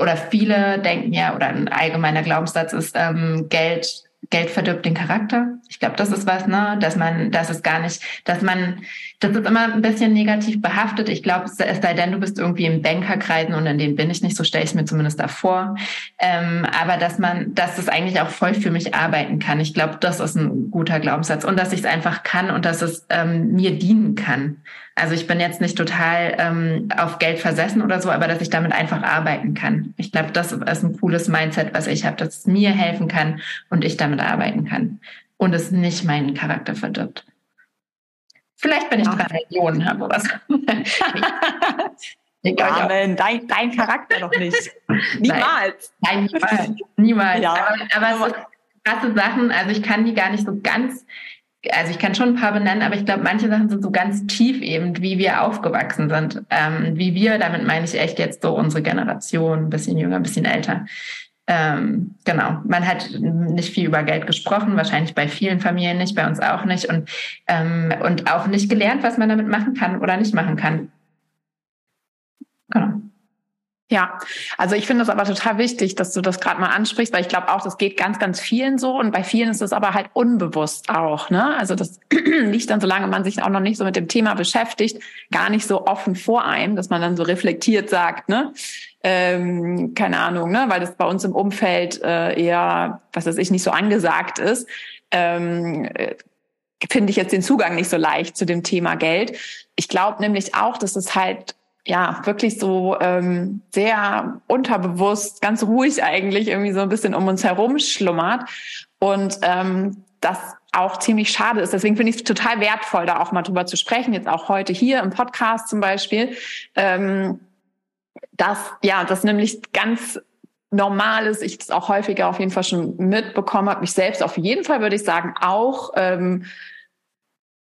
oder viele denken ja, oder ein allgemeiner Glaubenssatz ist, ähm, Geld, Geld verdirbt den Charakter. Ich glaube, das ist was, ne, dass man, dass es gar nicht, dass man, das ist immer ein bisschen negativ behaftet. Ich glaube, es sei denn, du bist irgendwie im Bankerkreisen und in denen bin ich nicht, so stelle ich es mir zumindest davor. Ähm, aber dass man, dass es eigentlich auch voll für mich arbeiten kann. Ich glaube, das ist ein guter Glaubenssatz und dass ich es einfach kann und dass es ähm, mir dienen kann. Also ich bin jetzt nicht total ähm, auf Geld versessen oder so, aber dass ich damit einfach arbeiten kann. Ich glaube, das ist ein cooles Mindset, was ich habe, dass es mir helfen kann und ich damit arbeiten kann und es nicht meinen Charakter verdirbt. Vielleicht, wenn ich drei Millionen habe oder so. Amen, dein, dein Charakter noch nicht. Niemals. Nein, niemals. Niemals. Ja. Aber, aber es ist krasse Sachen, also ich kann die gar nicht so ganz also ich kann schon ein paar benennen, aber ich glaube, manche Sachen sind so ganz tief eben, wie wir aufgewachsen sind. Ähm, wie wir, damit meine ich echt jetzt so unsere Generation, ein bisschen jünger, ein bisschen älter. Ähm, genau, man hat nicht viel über Geld gesprochen, wahrscheinlich bei vielen Familien nicht, bei uns auch nicht und, ähm, und auch nicht gelernt, was man damit machen kann oder nicht machen kann. Genau. Ja, also ich finde es aber total wichtig, dass du das gerade mal ansprichst, weil ich glaube auch, das geht ganz, ganz vielen so und bei vielen ist es aber halt unbewusst auch. Ne? Also das liegt dann, solange man sich auch noch nicht so mit dem Thema beschäftigt, gar nicht so offen vor einem, dass man dann so reflektiert sagt, ne? Ähm, keine Ahnung, ne? weil das bei uns im Umfeld äh, eher, was weiß ich, nicht so angesagt ist. Ähm, äh, finde ich jetzt den Zugang nicht so leicht zu dem Thema Geld. Ich glaube nämlich auch, dass es halt ja, wirklich so ähm, sehr unterbewusst, ganz ruhig eigentlich irgendwie so ein bisschen um uns herum schlummert. Und ähm, das auch ziemlich schade ist. Deswegen finde ich es total wertvoll, da auch mal drüber zu sprechen, jetzt auch heute hier im Podcast zum Beispiel. Ähm, dass, ja, das nämlich ganz normal ist, ich das auch häufiger auf jeden Fall schon mitbekommen habe, mich selbst auf jeden Fall, würde ich sagen, auch ähm,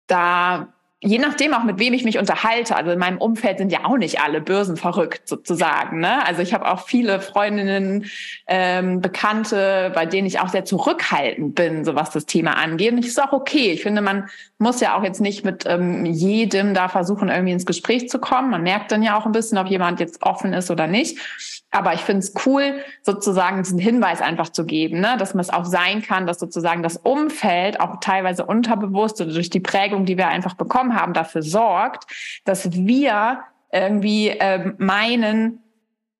da je nachdem auch mit wem ich mich unterhalte, also in meinem Umfeld sind ja auch nicht alle Börsen verrückt sozusagen. Ne? Also ich habe auch viele Freundinnen, ähm, Bekannte, bei denen ich auch sehr zurückhaltend bin, so was das Thema angeht. Und ich ist auch okay. Ich finde, man muss ja auch jetzt nicht mit ähm, jedem da versuchen, irgendwie ins Gespräch zu kommen. Man merkt dann ja auch ein bisschen, ob jemand jetzt offen ist oder nicht. Aber ich finde es cool, sozusagen diesen Hinweis einfach zu geben, ne? dass man es auch sein kann, dass sozusagen das Umfeld auch teilweise unterbewusst oder durch die Prägung, die wir einfach bekommen haben, dafür sorgt, dass wir irgendwie äh, meinen,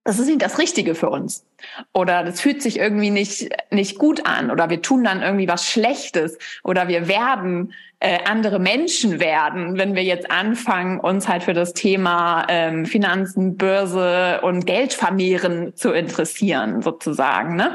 das ist nicht das Richtige für uns. Oder das fühlt sich irgendwie nicht, nicht gut an. Oder wir tun dann irgendwie was Schlechtes. Oder wir werden äh, andere Menschen werden, wenn wir jetzt anfangen, uns halt für das Thema ähm, Finanzen, Börse und Geld vermehren zu interessieren, sozusagen. Ne?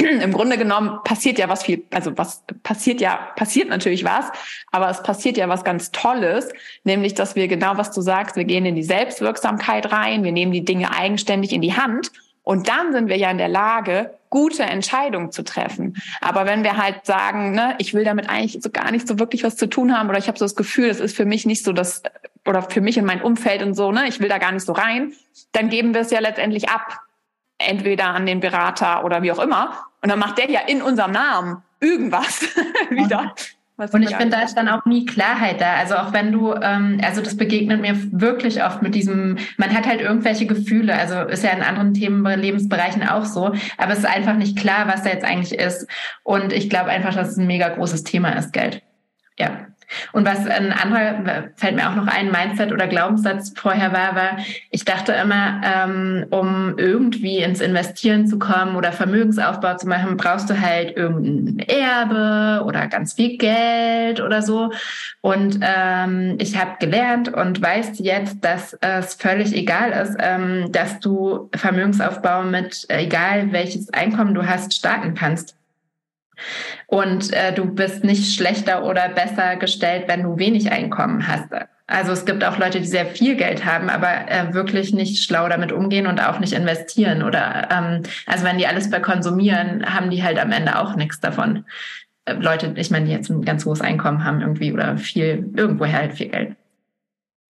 Im Grunde genommen passiert ja was viel, also was passiert ja, passiert natürlich was, aber es passiert ja was ganz Tolles, nämlich, dass wir genau, was du sagst, wir gehen in die Selbstwirksamkeit rein, wir nehmen die Dinge eigenständig in die Hand und dann sind wir ja in der Lage, gute Entscheidungen zu treffen. Aber wenn wir halt sagen, ne, ich will damit eigentlich so gar nicht so wirklich was zu tun haben oder ich habe so das Gefühl, das ist für mich nicht so das oder für mich in mein Umfeld und so, ne, ich will da gar nicht so rein, dann geben wir es ja letztendlich ab. entweder an den Berater oder wie auch immer. Und dann macht der ja in unserem Namen irgendwas wieder. Was und ich finde, da ist dann auch nie Klarheit da. Also auch wenn du, ähm, also das begegnet mir wirklich oft mit diesem, man hat halt irgendwelche Gefühle, also ist ja in anderen Themen, Lebensbereichen auch so, aber es ist einfach nicht klar, was da jetzt eigentlich ist. Und ich glaube einfach, dass es ein mega großes Thema ist, Geld. Ja. Und was ein anderer, fällt mir auch noch ein, Mindset oder Glaubenssatz vorher war, war, ich dachte immer, ähm, um irgendwie ins Investieren zu kommen oder Vermögensaufbau zu machen, brauchst du halt irgendein Erbe oder ganz viel Geld oder so. Und ähm, ich habe gelernt und weiß jetzt, dass es völlig egal ist, ähm, dass du Vermögensaufbau mit, egal welches Einkommen du hast, starten kannst. Und äh, du bist nicht schlechter oder besser gestellt, wenn du wenig Einkommen hast. Also es gibt auch Leute, die sehr viel Geld haben, aber äh, wirklich nicht schlau damit umgehen und auch nicht investieren. Oder ähm, also wenn die alles verkonsumieren, haben die halt am Ende auch nichts davon. Äh, Leute, ich meine, die jetzt ein ganz hohes Einkommen haben irgendwie oder viel, irgendwoher halt viel Geld.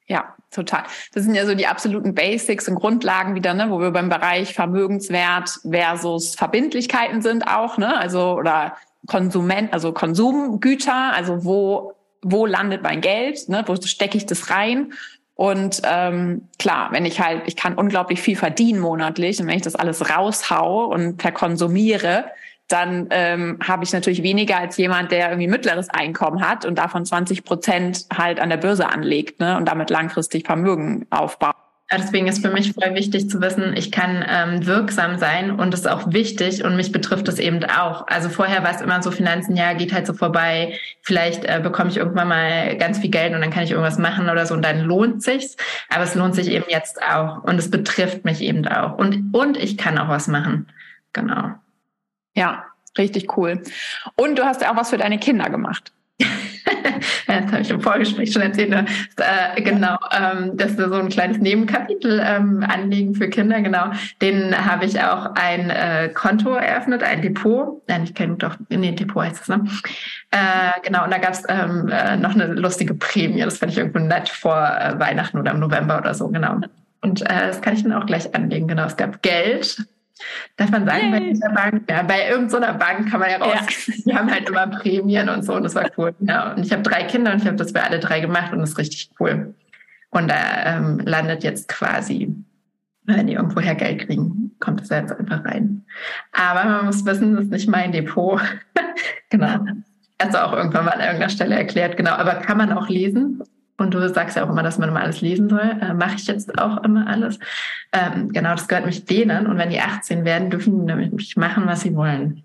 Ja, total. Das sind ja so die absoluten Basics und Grundlagen wieder, ne, wo wir beim Bereich Vermögenswert versus Verbindlichkeiten sind auch, ne? Also oder Konsument, also Konsumgüter, also wo wo landet mein Geld, ne? Wo stecke ich das rein? Und ähm, klar, wenn ich halt, ich kann unglaublich viel verdienen monatlich und wenn ich das alles raushaue und verkonsumiere, dann ähm, habe ich natürlich weniger als jemand, der irgendwie mittleres Einkommen hat und davon 20 Prozent halt an der Börse anlegt ne, und damit langfristig Vermögen aufbaut. Deswegen ist für mich voll wichtig zu wissen, ich kann ähm, wirksam sein und es ist auch wichtig und mich betrifft es eben auch. Also vorher war es immer so, Finanzen, ja, geht halt so vorbei. Vielleicht äh, bekomme ich irgendwann mal ganz viel Geld und dann kann ich irgendwas machen oder so und dann lohnt sich's. Aber es lohnt sich eben jetzt auch und es betrifft mich eben auch. Und, und ich kann auch was machen. Genau. Ja, richtig cool. Und du hast ja auch was für deine Kinder gemacht. das habe ich im Vorgespräch schon erzählt. Ne? Äh, genau, ähm, dass wir so ein kleines Nebenkapitel ähm, anlegen für Kinder. Genau, den habe ich auch ein äh, Konto eröffnet, ein Depot. Nein, ich kenne doch, nee, Depot heißt es, ne? Äh, genau, und da gab es ähm, äh, noch eine lustige Prämie. Das fand ich irgendwo nett vor äh, Weihnachten oder im November oder so, genau. Und äh, das kann ich dann auch gleich anlegen. Genau, es gab Geld Darf man sagen, Yay. bei dieser Bank? Ja, bei irgendeiner Bank kann man ja raus. Ja. Die haben halt immer Prämien und so und das war cool. Ja, und ich habe drei Kinder und ich habe das für alle drei gemacht und das ist richtig cool. Und da ähm, landet jetzt quasi, wenn die irgendwoher Geld kriegen, kommt es jetzt einfach rein. Aber man muss wissen, das ist nicht mein Depot. genau. Also auch irgendwann mal an irgendeiner Stelle erklärt, genau. Aber kann man auch lesen. Und du sagst ja auch immer, dass man immer alles lesen soll. Äh, Mache ich jetzt auch immer alles. Ähm, genau, das gehört mich denen. Und wenn die 18 werden, dürfen die nämlich machen, was sie wollen.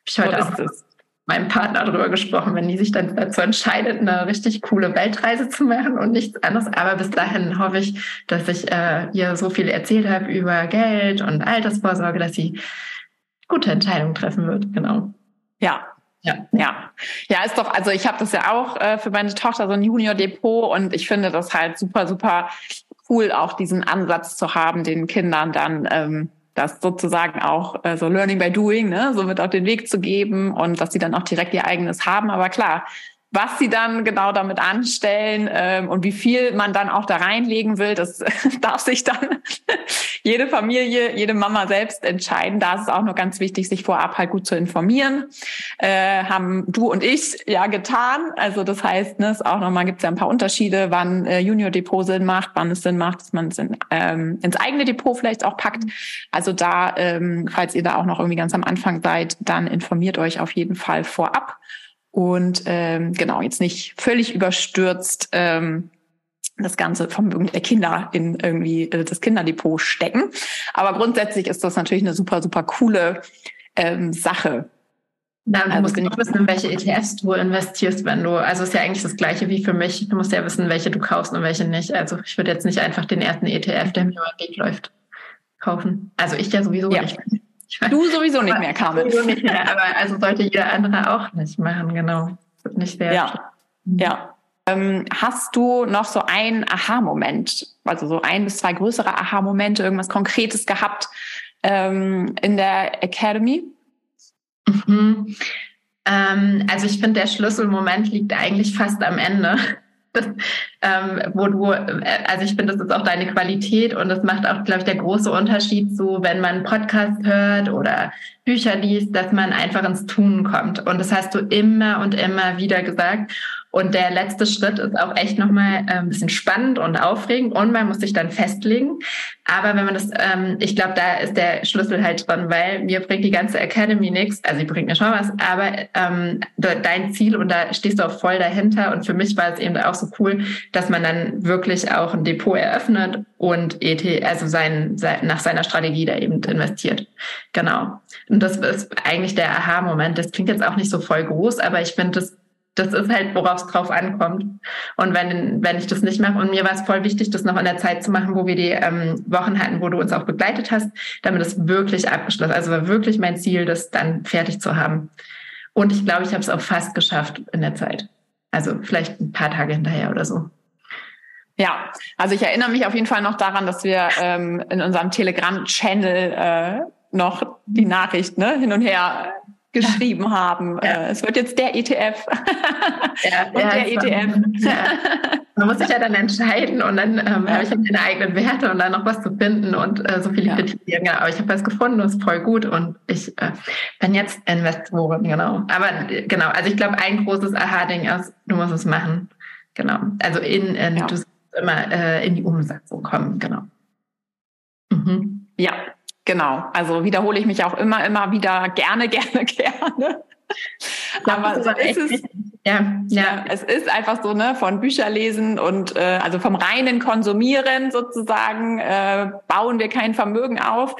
Hab ich heute auch mit meinem Partner darüber gesprochen, wenn die sich dann dazu entscheidet, eine richtig coole Weltreise zu machen und nichts anderes. Aber bis dahin hoffe ich, dass ich äh, ihr so viel erzählt habe über Geld und Altersvorsorge, dass sie gute Entscheidungen treffen wird. Genau. Ja, ja, ja, ja, ist doch. Also ich habe das ja auch äh, für meine Tochter so ein Junior Depot und ich finde das halt super, super cool, auch diesen Ansatz zu haben, den Kindern dann ähm, das sozusagen auch äh, so Learning by Doing, ne, so mit auf den Weg zu geben und dass sie dann auch direkt ihr eigenes haben. Aber klar, was sie dann genau damit anstellen ähm, und wie viel man dann auch da reinlegen will, das darf sich dann jede Familie, jede Mama selbst entscheiden. Da ist es auch nur ganz wichtig, sich vorab halt gut zu informieren. Äh, haben du und ich ja getan. Also das heißt, ne, es auch nochmal gibt es ja ein paar Unterschiede, wann äh, Junior Depot Sinn macht, wann es Sinn macht, dass man es in, ähm, ins eigene Depot vielleicht auch packt. Also da, ähm, falls ihr da auch noch irgendwie ganz am Anfang seid, dann informiert euch auf jeden Fall vorab und ähm, genau jetzt nicht völlig überstürzt ähm, das ganze Vermögen der Kinder in irgendwie äh, das Kinderdepot stecken. Aber grundsätzlich ist das natürlich eine super, super coole ähm, Sache. Da also musst du nicht wissen, in welche ETFs du investierst, wenn du, also ist ja eigentlich das gleiche wie für mich. Du musst ja wissen, welche du kaufst und welche nicht. Also ich würde jetzt nicht einfach den ersten ETF, der mir über den Weg läuft, kaufen. Also ich ja sowieso ja. nicht. Du sowieso nicht mehr, Carmen. Nicht mehr, aber also sollte jeder andere auch nicht machen, genau. Wird nicht sehr. Ja. ja. Ähm, hast du noch so einen Aha-Moment, also so ein bis zwei größere Aha-Momente, irgendwas Konkretes gehabt ähm, in der Academy? Mhm. Ähm, also ich finde, der Schlüsselmoment liegt eigentlich fast am Ende. Das, ähm, wo du, äh, also ich finde, das ist auch deine Qualität und das macht auch, glaube ich, der große Unterschied so, wenn man Podcast hört oder Bücher liest, dass man einfach ins Tun kommt. Und das hast du immer und immer wieder gesagt. Und der letzte Schritt ist auch echt nochmal äh, ein bisschen spannend und aufregend und man muss sich dann festlegen. Aber wenn man das, ähm, ich glaube, da ist der Schlüssel halt drin, weil mir bringt die ganze Academy nichts, also sie bringt mir schon was, aber ähm, dein Ziel und da stehst du auch voll dahinter. Und für mich war es eben auch so cool, dass man dann wirklich auch ein Depot eröffnet und ET, also sein, sein, nach seiner Strategie da eben investiert. Genau. Und das ist eigentlich der Aha-Moment. Das klingt jetzt auch nicht so voll groß, aber ich finde, das das ist halt, worauf es drauf ankommt. Und wenn, wenn ich das nicht mache, und mir war es voll wichtig, das noch in der Zeit zu machen, wo wir die ähm, Wochen hatten, wo du uns auch begleitet hast, damit es wirklich abgeschlossen Also war wirklich mein Ziel, das dann fertig zu haben. Und ich glaube, ich habe es auch fast geschafft in der Zeit. Also vielleicht ein paar Tage hinterher oder so. Ja, also ich erinnere mich auf jeden Fall noch daran, dass wir ähm, in unserem Telegram-Channel äh, noch die Nachricht ne, hin und her geschrieben haben. Ja. Äh, es wird jetzt der ETF. Ja, und ja, der ETF. Ja. Man muss sich ja dann entscheiden und dann ähm, habe ich halt meine eigenen Werte und dann noch was zu finden und äh, so viele Kriterien. Ja. Aber ich habe was gefunden und es ist voll gut und ich äh, bin jetzt Investorin, genau. Aber äh, genau, also ich glaube, ein großes Aha-Ding ist, du musst es machen. Genau. Also in, in du musst immer äh, in die Umsetzung kommen, genau. Mhm. Ja, Genau, also wiederhole ich mich auch immer, immer wieder gerne, gerne, gerne. Aber so ist es. Ja, ja, es ist einfach so, ne, von Bücher lesen und äh, also vom reinen Konsumieren sozusagen äh, bauen wir kein Vermögen auf,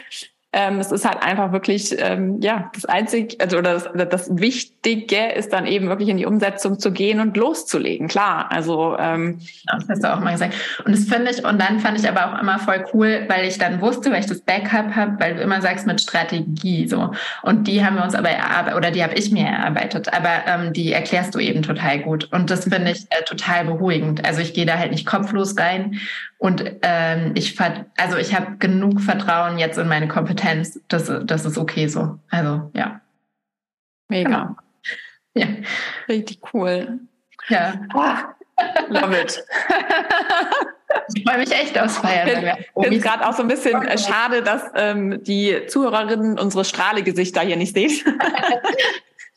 ähm, es ist halt einfach wirklich, ähm, ja, das Einzige, also oder das, das Wichtige ist dann eben wirklich in die Umsetzung zu gehen und loszulegen, klar. Also ähm, das hast du auch mal gesagt. Und das finde ich, und dann fand ich aber auch immer voll cool, weil ich dann wusste, weil ich das Backup habe, weil du immer sagst mit Strategie so. Und die haben wir uns aber erarbeitet, oder die habe ich mir erarbeitet, aber ähm, die erklärst du eben total gut. Und das finde ich äh, total beruhigend. Also ich gehe da halt nicht kopflos rein und ähm, ich also ich habe genug Vertrauen jetzt in meine Kompetenz. Das, das ist okay so. Also ja. Mega. Genau. Ja. Richtig cool. Ja. Ah, love it. Ich freue mich echt aufs Feiern. Ich finde es gerade auch so ein bisschen äh, schade, dass ähm, die Zuhörerinnen unsere Strahlegesichter hier nicht sehen.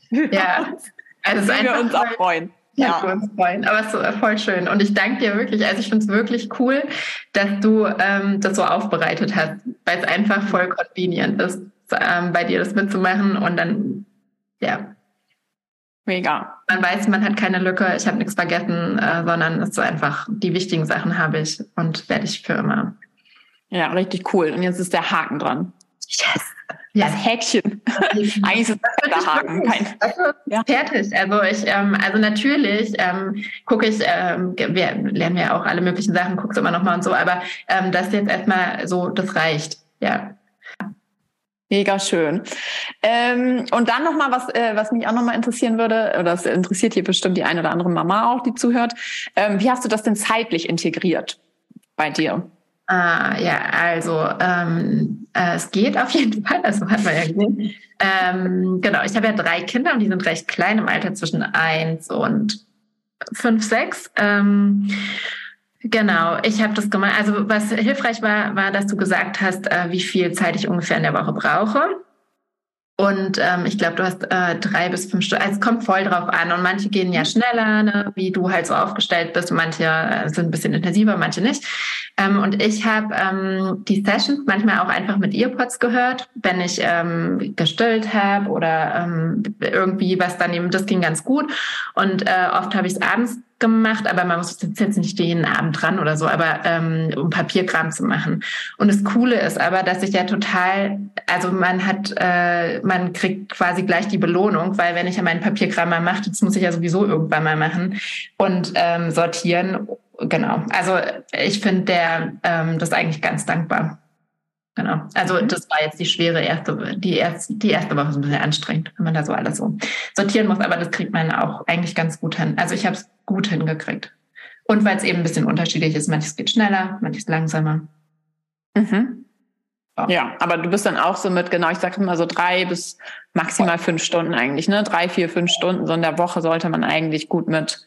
ja, also es wir uns auch freuen. Ja, wir uns freuen. Aber es ist voll schön. Und ich danke dir wirklich. Also ich finde es wirklich cool, dass du ähm, das so aufbereitet hast, weil es einfach voll convenient ist, ähm, bei dir das mitzumachen und dann, ja. Mega. Man weiß, man hat keine Lücke, ich habe nichts vergessen, äh, sondern es ist einfach, die wichtigen Sachen habe ich und werde ich für immer. Ja, richtig cool. Und jetzt ist der Haken dran. Yes. Das Häkchen. Eigentlich ist das der Haken. Kein, ja. Fertig. Also ich, ähm, also natürlich ähm, gucke ich, ähm, wir lernen ja auch alle möglichen Sachen, guckst immer nochmal und so, aber ähm, das jetzt erstmal so, das reicht. Ja. Mega schön. Ähm, und dann nochmal, was, äh, was mich auch nochmal interessieren würde, oder das interessiert hier bestimmt die eine oder andere Mama auch, die zuhört. Ähm, wie hast du das denn zeitlich integriert bei dir? Ah, ja, also ähm, äh, es geht auf jeden Fall, also hat man ja gesehen. Ähm, genau, ich habe ja drei Kinder und die sind recht klein im Alter zwischen eins und fünf, sechs. Ähm, genau, ich habe das gemacht. Also was hilfreich war, war, dass du gesagt hast, äh, wie viel Zeit ich ungefähr in der Woche brauche. Und ähm, ich glaube, du hast äh, drei bis fünf Stunden. Also es kommt voll drauf an. Und manche gehen ja schneller, ne, wie du halt so aufgestellt bist. Und manche äh, sind ein bisschen intensiver, manche nicht. Ähm, und ich habe ähm, die Sessions manchmal auch einfach mit Earpods gehört, wenn ich ähm, gestillt habe oder ähm, irgendwie was daneben. Das ging ganz gut. Und äh, oft habe ich es abends gemacht, aber man muss jetzt nicht jeden Abend dran oder so, aber ähm, um Papierkram zu machen. Und das Coole ist aber, dass ich ja total, also man hat, äh, man kriegt quasi gleich die Belohnung, weil wenn ich ja meinen Papierkram mal mache, das muss ich ja sowieso irgendwann mal machen und ähm, sortieren. Genau. Also ich finde der ähm, das eigentlich ganz dankbar. Genau. Also mhm. das war jetzt die schwere erste, die erste, die erste Woche so ein bisschen anstrengend, wenn man da so alles so sortieren muss, aber das kriegt man auch eigentlich ganz gut hin. Also ich habe es gut hingekriegt. Und weil es eben ein bisschen unterschiedlich ist, manches geht schneller, manches langsamer. Mhm. Ja, aber du bist dann auch so mit, genau, ich sage immer so drei bis maximal fünf Stunden eigentlich, ne? Drei, vier, fünf Stunden so in der Woche sollte man eigentlich gut mit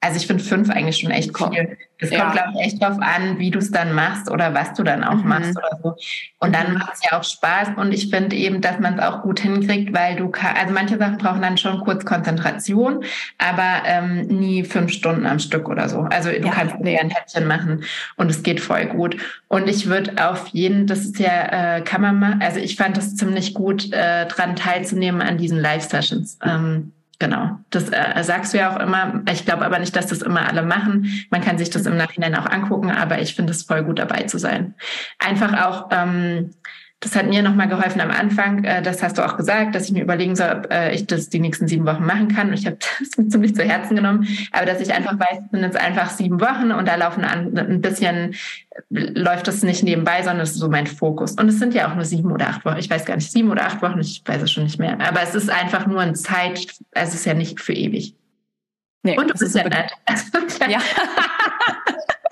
Also ich finde fünf eigentlich schon echt viel. Es kommt, ja. glaube ich, echt drauf an, wie du es dann machst oder was du dann auch mhm. machst oder so. Und dann mhm. macht es ja auch Spaß. Und ich finde eben, dass man es auch gut hinkriegt, weil du kann, also manche Sachen brauchen dann schon kurz Konzentration, aber ähm, nie fünf Stunden am Stück oder so. Also du ja. kannst dir ein Häppchen machen und es geht voll gut. Und ich würde auf jeden, das ist ja, äh, kann man mal, also ich fand es ziemlich gut, äh, dran teilzunehmen an diesen Live-Sessions. Ähm, Genau, das äh, sagst du ja auch immer. Ich glaube aber nicht, dass das immer alle machen. Man kann sich das im Nachhinein auch angucken, aber ich finde es voll gut dabei zu sein. Einfach auch ähm, das hat mir nochmal geholfen am Anfang. Äh, das hast du auch gesagt, dass ich mir überlegen soll, ob äh, ich das die nächsten sieben Wochen machen kann. Und ich habe das mir ziemlich zu Herzen genommen. Aber dass ich einfach weiß, es sind jetzt einfach sieben Wochen und da laufen an, ein bisschen, läuft das nicht nebenbei, sondern es ist so mein Fokus. Und es sind ja auch nur sieben oder acht Wochen. Ich weiß gar nicht, sieben oder acht Wochen, ich weiß es schon nicht mehr. Aber es ist einfach nur eine Zeit, also es ist ja nicht für ewig. Nee, und du bist ja nett. ja.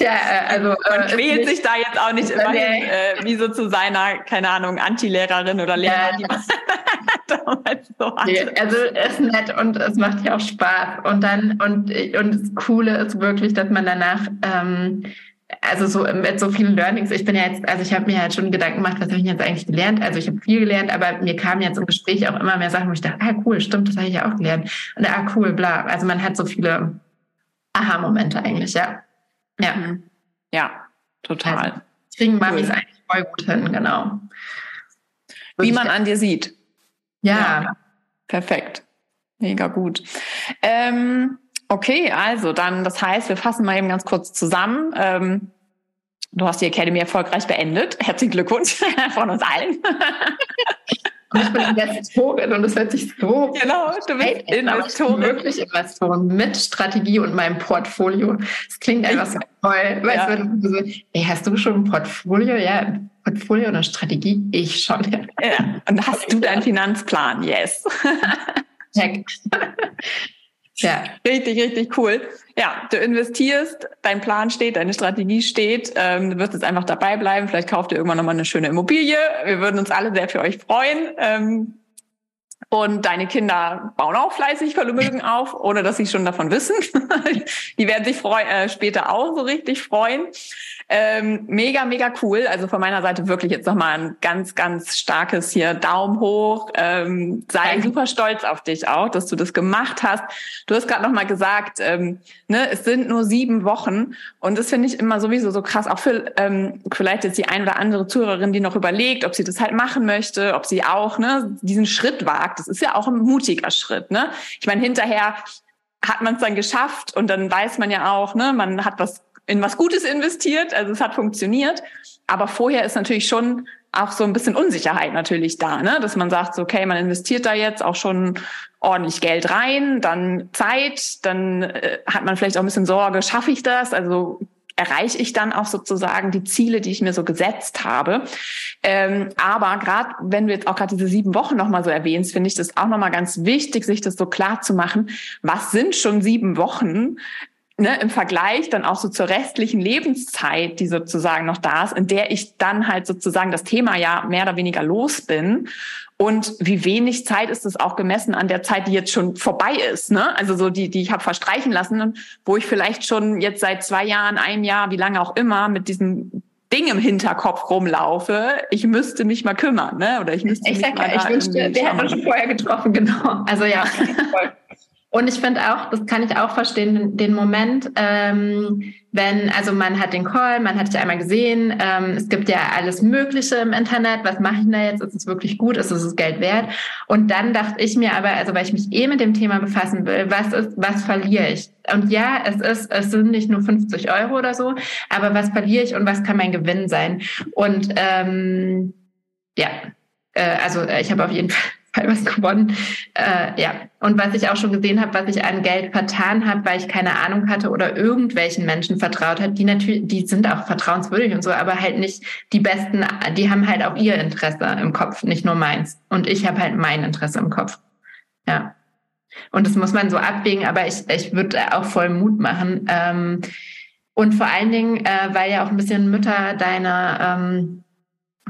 Ja, äh, also man äh, quält sich da jetzt auch nicht immer hin, äh, wie so zu seiner, keine Ahnung, Anti-Lehrerin oder Lehrer, ja, die man damals so hatte. Nee, also ist nett und es macht ja auch Spaß. Und dann, und, und das Coole ist wirklich, dass man danach ähm, also so mit so vielen Learnings. Ich bin ja jetzt, also ich habe mir halt schon Gedanken gemacht, was habe ich jetzt eigentlich gelernt? Also ich habe viel gelernt, aber mir kamen jetzt im Gespräch auch immer mehr Sachen, wo ich dachte, ah cool, stimmt, das habe ich ja auch gelernt. Und ah cool, bla. Also man hat so viele Aha-Momente eigentlich, ja. Ja. Mhm. Ja, total. Also, kriegen Mamis cool. eigentlich voll gut hin, genau. Wie man an dir sieht. Ja. ja. Perfekt. Mega gut. Ähm, okay, also dann, das heißt, wir fassen mal eben ganz kurz zusammen. Ähm, du hast die Academy erfolgreich beendet. Herzlichen Glückwunsch von uns allen. Und ich bin Investorin und es hört sich so. Genau, du bist Investorin. Wirklich Investorin mit Strategie und meinem Portfolio. Das klingt einfach so toll. Weißt ja. du, so, ey, hast du schon ein Portfolio? Ja, Portfolio oder Strategie? Ich schon. Ja. ja. Und hast du deinen Finanzplan? Yes. Check. Ja. Richtig, richtig cool. Ja, du investierst, dein Plan steht, deine Strategie steht, ähm, du wirst jetzt einfach dabei bleiben, vielleicht kauft ihr irgendwann nochmal eine schöne Immobilie. Wir würden uns alle sehr für euch freuen. Ähm, und deine Kinder bauen auch fleißig Vermögen auf, ohne dass sie schon davon wissen. Die werden sich freu äh, später auch so richtig freuen. Ähm, mega, mega cool. Also von meiner Seite wirklich jetzt nochmal ein ganz, ganz starkes hier Daumen hoch. Ähm, sei super stolz auf dich auch, dass du das gemacht hast. Du hast gerade nochmal gesagt, ähm, ne, es sind nur sieben Wochen. Und das finde ich immer sowieso so krass, auch für ähm, vielleicht jetzt die ein oder andere Zuhörerin, die noch überlegt, ob sie das halt machen möchte, ob sie auch ne, diesen Schritt wagt. Das ist ja auch ein mutiger Schritt. Ne? Ich meine, hinterher hat man es dann geschafft und dann weiß man ja auch, ne, man hat was in was Gutes investiert, also es hat funktioniert. Aber vorher ist natürlich schon auch so ein bisschen Unsicherheit natürlich da, ne? dass man sagt, so, okay, man investiert da jetzt auch schon ordentlich Geld rein, dann Zeit, dann äh, hat man vielleicht auch ein bisschen Sorge, schaffe ich das? Also erreiche ich dann auch sozusagen die Ziele, die ich mir so gesetzt habe. Ähm, aber gerade wenn du jetzt auch gerade diese sieben Wochen nochmal so erwähnst, finde ich das auch nochmal ganz wichtig, sich das so klar zu machen. Was sind schon sieben Wochen? ne, im Vergleich dann auch so zur restlichen Lebenszeit, die sozusagen noch da ist, in der ich dann halt sozusagen das Thema ja mehr oder weniger los bin. Und wie wenig Zeit ist es auch gemessen an der Zeit, die jetzt schon vorbei ist, ne? Also so die, die ich habe verstreichen lassen, wo ich vielleicht schon jetzt seit zwei Jahren, einem Jahr, wie lange auch immer, mit diesem Ding im Hinterkopf rumlaufe, ich müsste mich mal kümmern, ne? Oder ich müsste ich mich sag, mal ich wünschte, der hätte schon vorher getroffen, genau. Also ja, voll. Und ich finde auch, das kann ich auch verstehen, den Moment, ähm, wenn, also man hat den Call, man hat dich einmal gesehen, ähm, es gibt ja alles Mögliche im Internet, was mache ich denn da jetzt? Ist es wirklich gut? Ist es das Geld wert? Und dann dachte ich mir aber, also weil ich mich eh mit dem Thema befassen will, was ist, was verliere ich? Und ja, es ist, es sind nicht nur 50 Euro oder so, aber was verliere ich und was kann mein Gewinn sein? Und ähm, ja, äh, also ich habe auf jeden Fall was gewonnen. Äh, ja, und was ich auch schon gesehen habe, was ich an Geld vertan habe, weil ich keine Ahnung hatte oder irgendwelchen Menschen vertraut hat, die natürlich, die sind auch vertrauenswürdig und so, aber halt nicht die besten, die haben halt auch ihr Interesse im Kopf, nicht nur meins. Und ich habe halt mein Interesse im Kopf. Ja. Und das muss man so abwägen, aber ich, ich würde auch voll Mut machen. Ähm, und vor allen Dingen, äh, weil ja auch ein bisschen Mütter deine ähm,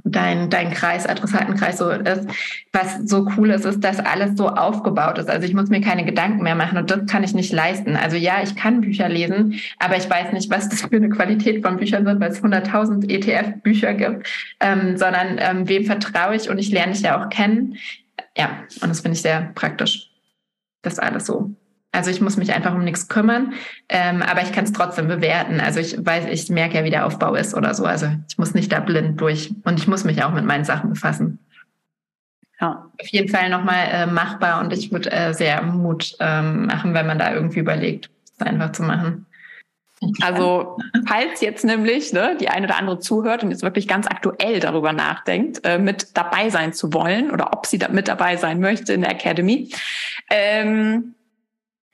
dein, dein Kreis, Adressatenkreis so ist. Was so cool ist, ist, dass alles so aufgebaut ist. Also ich muss mir keine Gedanken mehr machen und das kann ich nicht leisten. Also ja, ich kann Bücher lesen, aber ich weiß nicht, was das für eine Qualität von Büchern sind, weil es 100.000 ETF-Bücher gibt, ähm, sondern ähm, wem vertraue ich und ich lerne dich ja auch kennen. Ja, und das finde ich sehr praktisch. Das alles so also ich muss mich einfach um nichts kümmern, ähm, aber ich kann es trotzdem bewerten. Also ich weiß, ich merke ja, wie der Aufbau ist oder so. Also ich muss nicht da blind durch und ich muss mich auch mit meinen Sachen befassen. Ja, auf jeden Fall nochmal äh, machbar und ich würde äh, sehr Mut ähm, machen, wenn man da irgendwie überlegt, es einfach zu machen. Also falls jetzt nämlich ne, die eine oder andere zuhört und jetzt wirklich ganz aktuell darüber nachdenkt, äh, mit dabei sein zu wollen oder ob sie da mit dabei sein möchte in der Academy, ähm,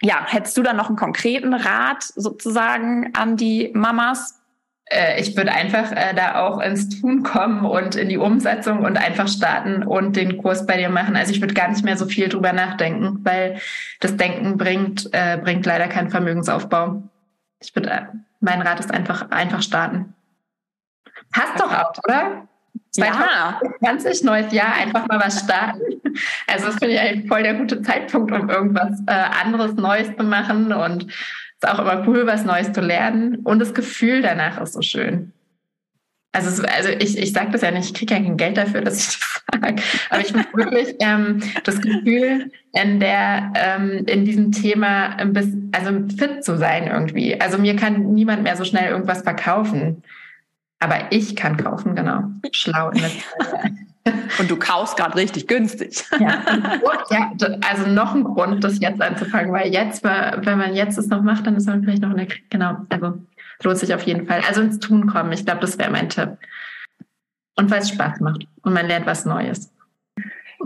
ja, hättest du da noch einen konkreten Rat sozusagen an die Mamas? Äh, ich würde einfach äh, da auch ins Tun kommen und in die Umsetzung und einfach starten und den Kurs bei dir machen. Also ich würde gar nicht mehr so viel drüber nachdenken, weil das Denken bringt, äh, bringt leider keinen Vermögensaufbau. Ich würde, mein Rat ist einfach, einfach starten. Hast doch auch, oder? 2020, ja. neues Jahr, einfach mal was starten. Also das finde ich eigentlich voll der gute Zeitpunkt, um irgendwas äh, anderes Neues zu machen und es ist auch immer cool, was Neues zu lernen und das Gefühl danach ist so schön. Also, also ich, ich sage das ja nicht, ich kriege ja kein Geld dafür, dass ich das sage, aber ich habe wirklich ähm, das Gefühl, in der ähm, in diesem Thema ein bisschen, also fit zu sein irgendwie. Also mir kann niemand mehr so schnell irgendwas verkaufen. Aber ich kann kaufen, genau. Schlau. Und du kaufst gerade richtig günstig. Ja, ja, also noch ein Grund, das jetzt anzufangen, weil jetzt, wenn man jetzt es noch macht, dann ist man vielleicht noch in der, genau, also lohnt sich auf jeden Fall. Also ins Tun kommen, ich glaube, das wäre mein Tipp. Und weil es Spaß macht und man lernt was Neues.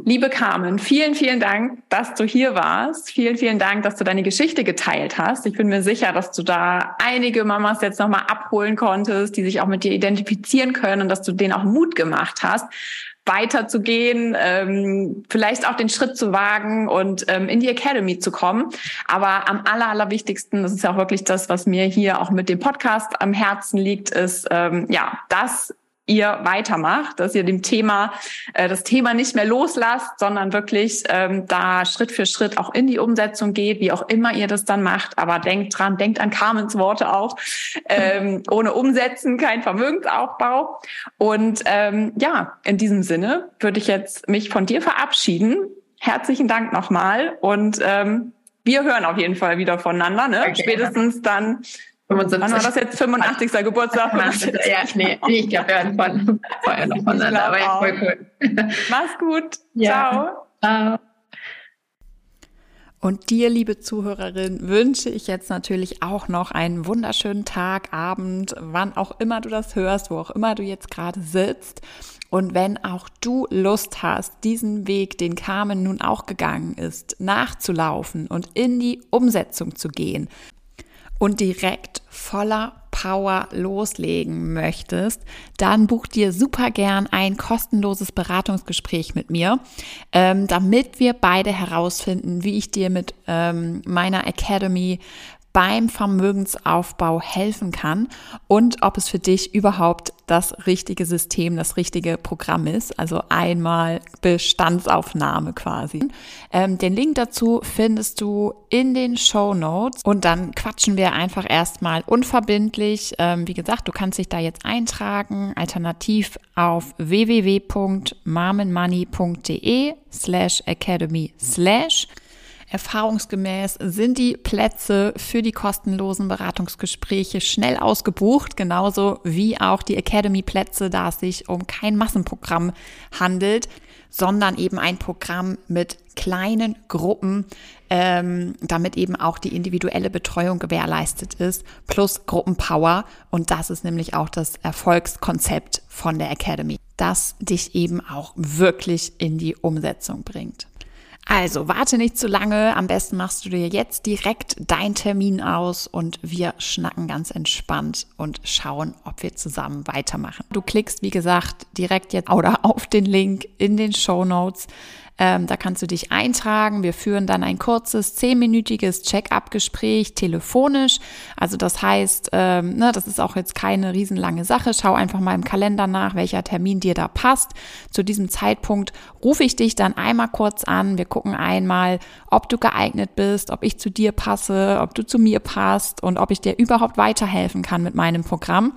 Liebe Carmen, vielen, vielen Dank, dass du hier warst. Vielen, vielen Dank, dass du deine Geschichte geteilt hast. Ich bin mir sicher, dass du da einige Mamas jetzt nochmal abholen konntest, die sich auch mit dir identifizieren können und dass du denen auch Mut gemacht hast, weiterzugehen, ähm, vielleicht auch den Schritt zu wagen und ähm, in die Academy zu kommen. Aber am aller, allerwichtigsten, das ist ja auch wirklich das, was mir hier auch mit dem Podcast am Herzen liegt, ist, ähm, ja, dass ihr weitermacht, dass ihr dem Thema, äh, das Thema nicht mehr loslasst, sondern wirklich ähm, da Schritt für Schritt auch in die Umsetzung geht, wie auch immer ihr das dann macht. Aber denkt dran, denkt an Carmens Worte auch. Ähm, ohne Umsetzen kein Vermögensaufbau. Und ähm, ja, in diesem Sinne würde ich jetzt mich von dir verabschieden. Herzlichen Dank nochmal und ähm, wir hören auf jeden Fall wieder voneinander, ne? Okay. Spätestens dann 75. Wann war das jetzt? 85. Geburtstag? ja, nee, ich glaube, wir hören von, vorher noch voneinander, aber ja, voll cool. Mach's gut. Ja. Ciao. Ciao. Und dir, liebe Zuhörerin, wünsche ich jetzt natürlich auch noch einen wunderschönen Tag, Abend, wann auch immer du das hörst, wo auch immer du jetzt gerade sitzt. Und wenn auch du Lust hast, diesen Weg, den Carmen nun auch gegangen ist, nachzulaufen und in die Umsetzung zu gehen, und direkt voller Power loslegen möchtest, dann buch dir super gern ein kostenloses Beratungsgespräch mit mir, ähm, damit wir beide herausfinden, wie ich dir mit ähm, meiner Academy beim Vermögensaufbau helfen kann und ob es für dich überhaupt das richtige System, das richtige Programm ist. Also einmal Bestandsaufnahme quasi. Ähm, den Link dazu findest du in den Show Notes und dann quatschen wir einfach erstmal unverbindlich. Ähm, wie gesagt, du kannst dich da jetzt eintragen, alternativ auf www.marmenmoney.de slash academy slash Erfahrungsgemäß sind die Plätze für die kostenlosen Beratungsgespräche schnell ausgebucht, genauso wie auch die Academy-Plätze, da es sich um kein Massenprogramm handelt, sondern eben ein Programm mit kleinen Gruppen, ähm, damit eben auch die individuelle Betreuung gewährleistet ist, plus Gruppenpower. Und das ist nämlich auch das Erfolgskonzept von der Academy, das dich eben auch wirklich in die Umsetzung bringt. Also warte nicht zu lange. Am besten machst du dir jetzt direkt deinen Termin aus und wir schnacken ganz entspannt und schauen, ob wir zusammen weitermachen. Du klickst, wie gesagt, direkt jetzt oder auf den Link in den Show Notes Ähm, da kannst du dich eintragen. Wir führen dann ein kurzes, zehnminütiges Check-up-Gespräch telefonisch. Also das heißt, ähm, ne, das ist auch jetzt keine riesenlange Sache. Schau einfach mal im Kalender nach, welcher Termin dir da passt. Zu diesem Zeitpunkt rufe ich dich dann einmal kurz an. Wir gucken einmal, ob du geeignet bist, ob ich zu dir passe, ob du zu mir passt und ob ich dir überhaupt weiterhelfen kann mit meinem Programm.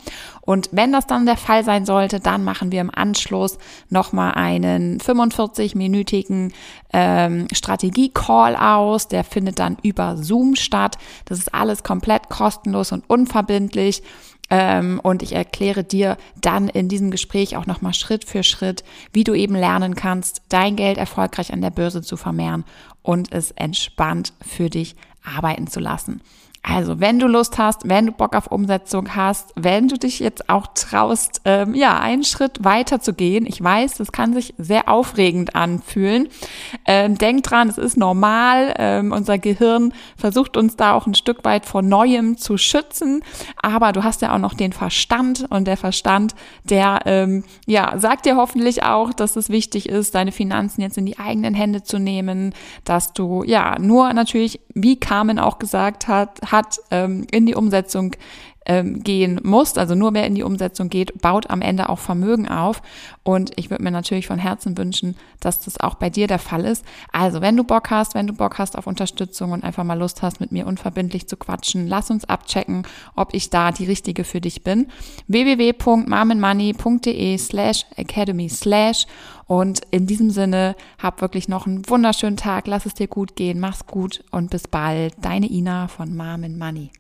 Und wenn das dann der Fall sein sollte, dann machen wir im Anschluss nochmal einen 45-minütigen ähm, Strategie-Call aus. Der findet dann über Zoom statt. Das ist alles komplett kostenlos und unverbindlich. Ähm, und ich erkläre dir dann in diesem Gespräch auch nochmal Schritt für Schritt, wie du eben lernen kannst, dein Geld erfolgreich an der Börse zu vermehren und es entspannt für dich arbeiten zu lassen. Also, wenn du Lust hast, wenn du Bock auf Umsetzung hast, wenn du dich jetzt auch traust, ähm, ja, einen Schritt weiter zu gehen. Ich weiß, das kann sich sehr aufregend anfühlen. Ähm, denk dran, es ist normal. Ähm, unser Gehirn versucht uns da auch ein Stück weit vor Neuem zu schützen. Aber du hast ja auch noch den Verstand und der Verstand, der, ähm, ja, sagt dir hoffentlich auch, dass es wichtig ist, deine Finanzen jetzt in die eigenen Hände zu nehmen, dass du, ja, nur natürlich, wie Carmen auch gesagt hat, hat, ähm, in die Umsetzung ähm, gehen muss, also nur wer in die Umsetzung geht, baut am Ende auch Vermögen auf. Und ich würde mir natürlich von Herzen wünschen, dass das auch bei dir der Fall ist. Also, wenn du Bock hast, wenn du Bock hast auf Unterstützung und einfach mal Lust hast, mit mir unverbindlich zu quatschen, lass uns abchecken, ob ich da die richtige für dich bin. www.marmenmoney.de slash academy slash und in diesem Sinne, hab wirklich noch einen wunderschönen Tag, lass es dir gut gehen, mach's gut und bis bald. Deine Ina von Mom Money.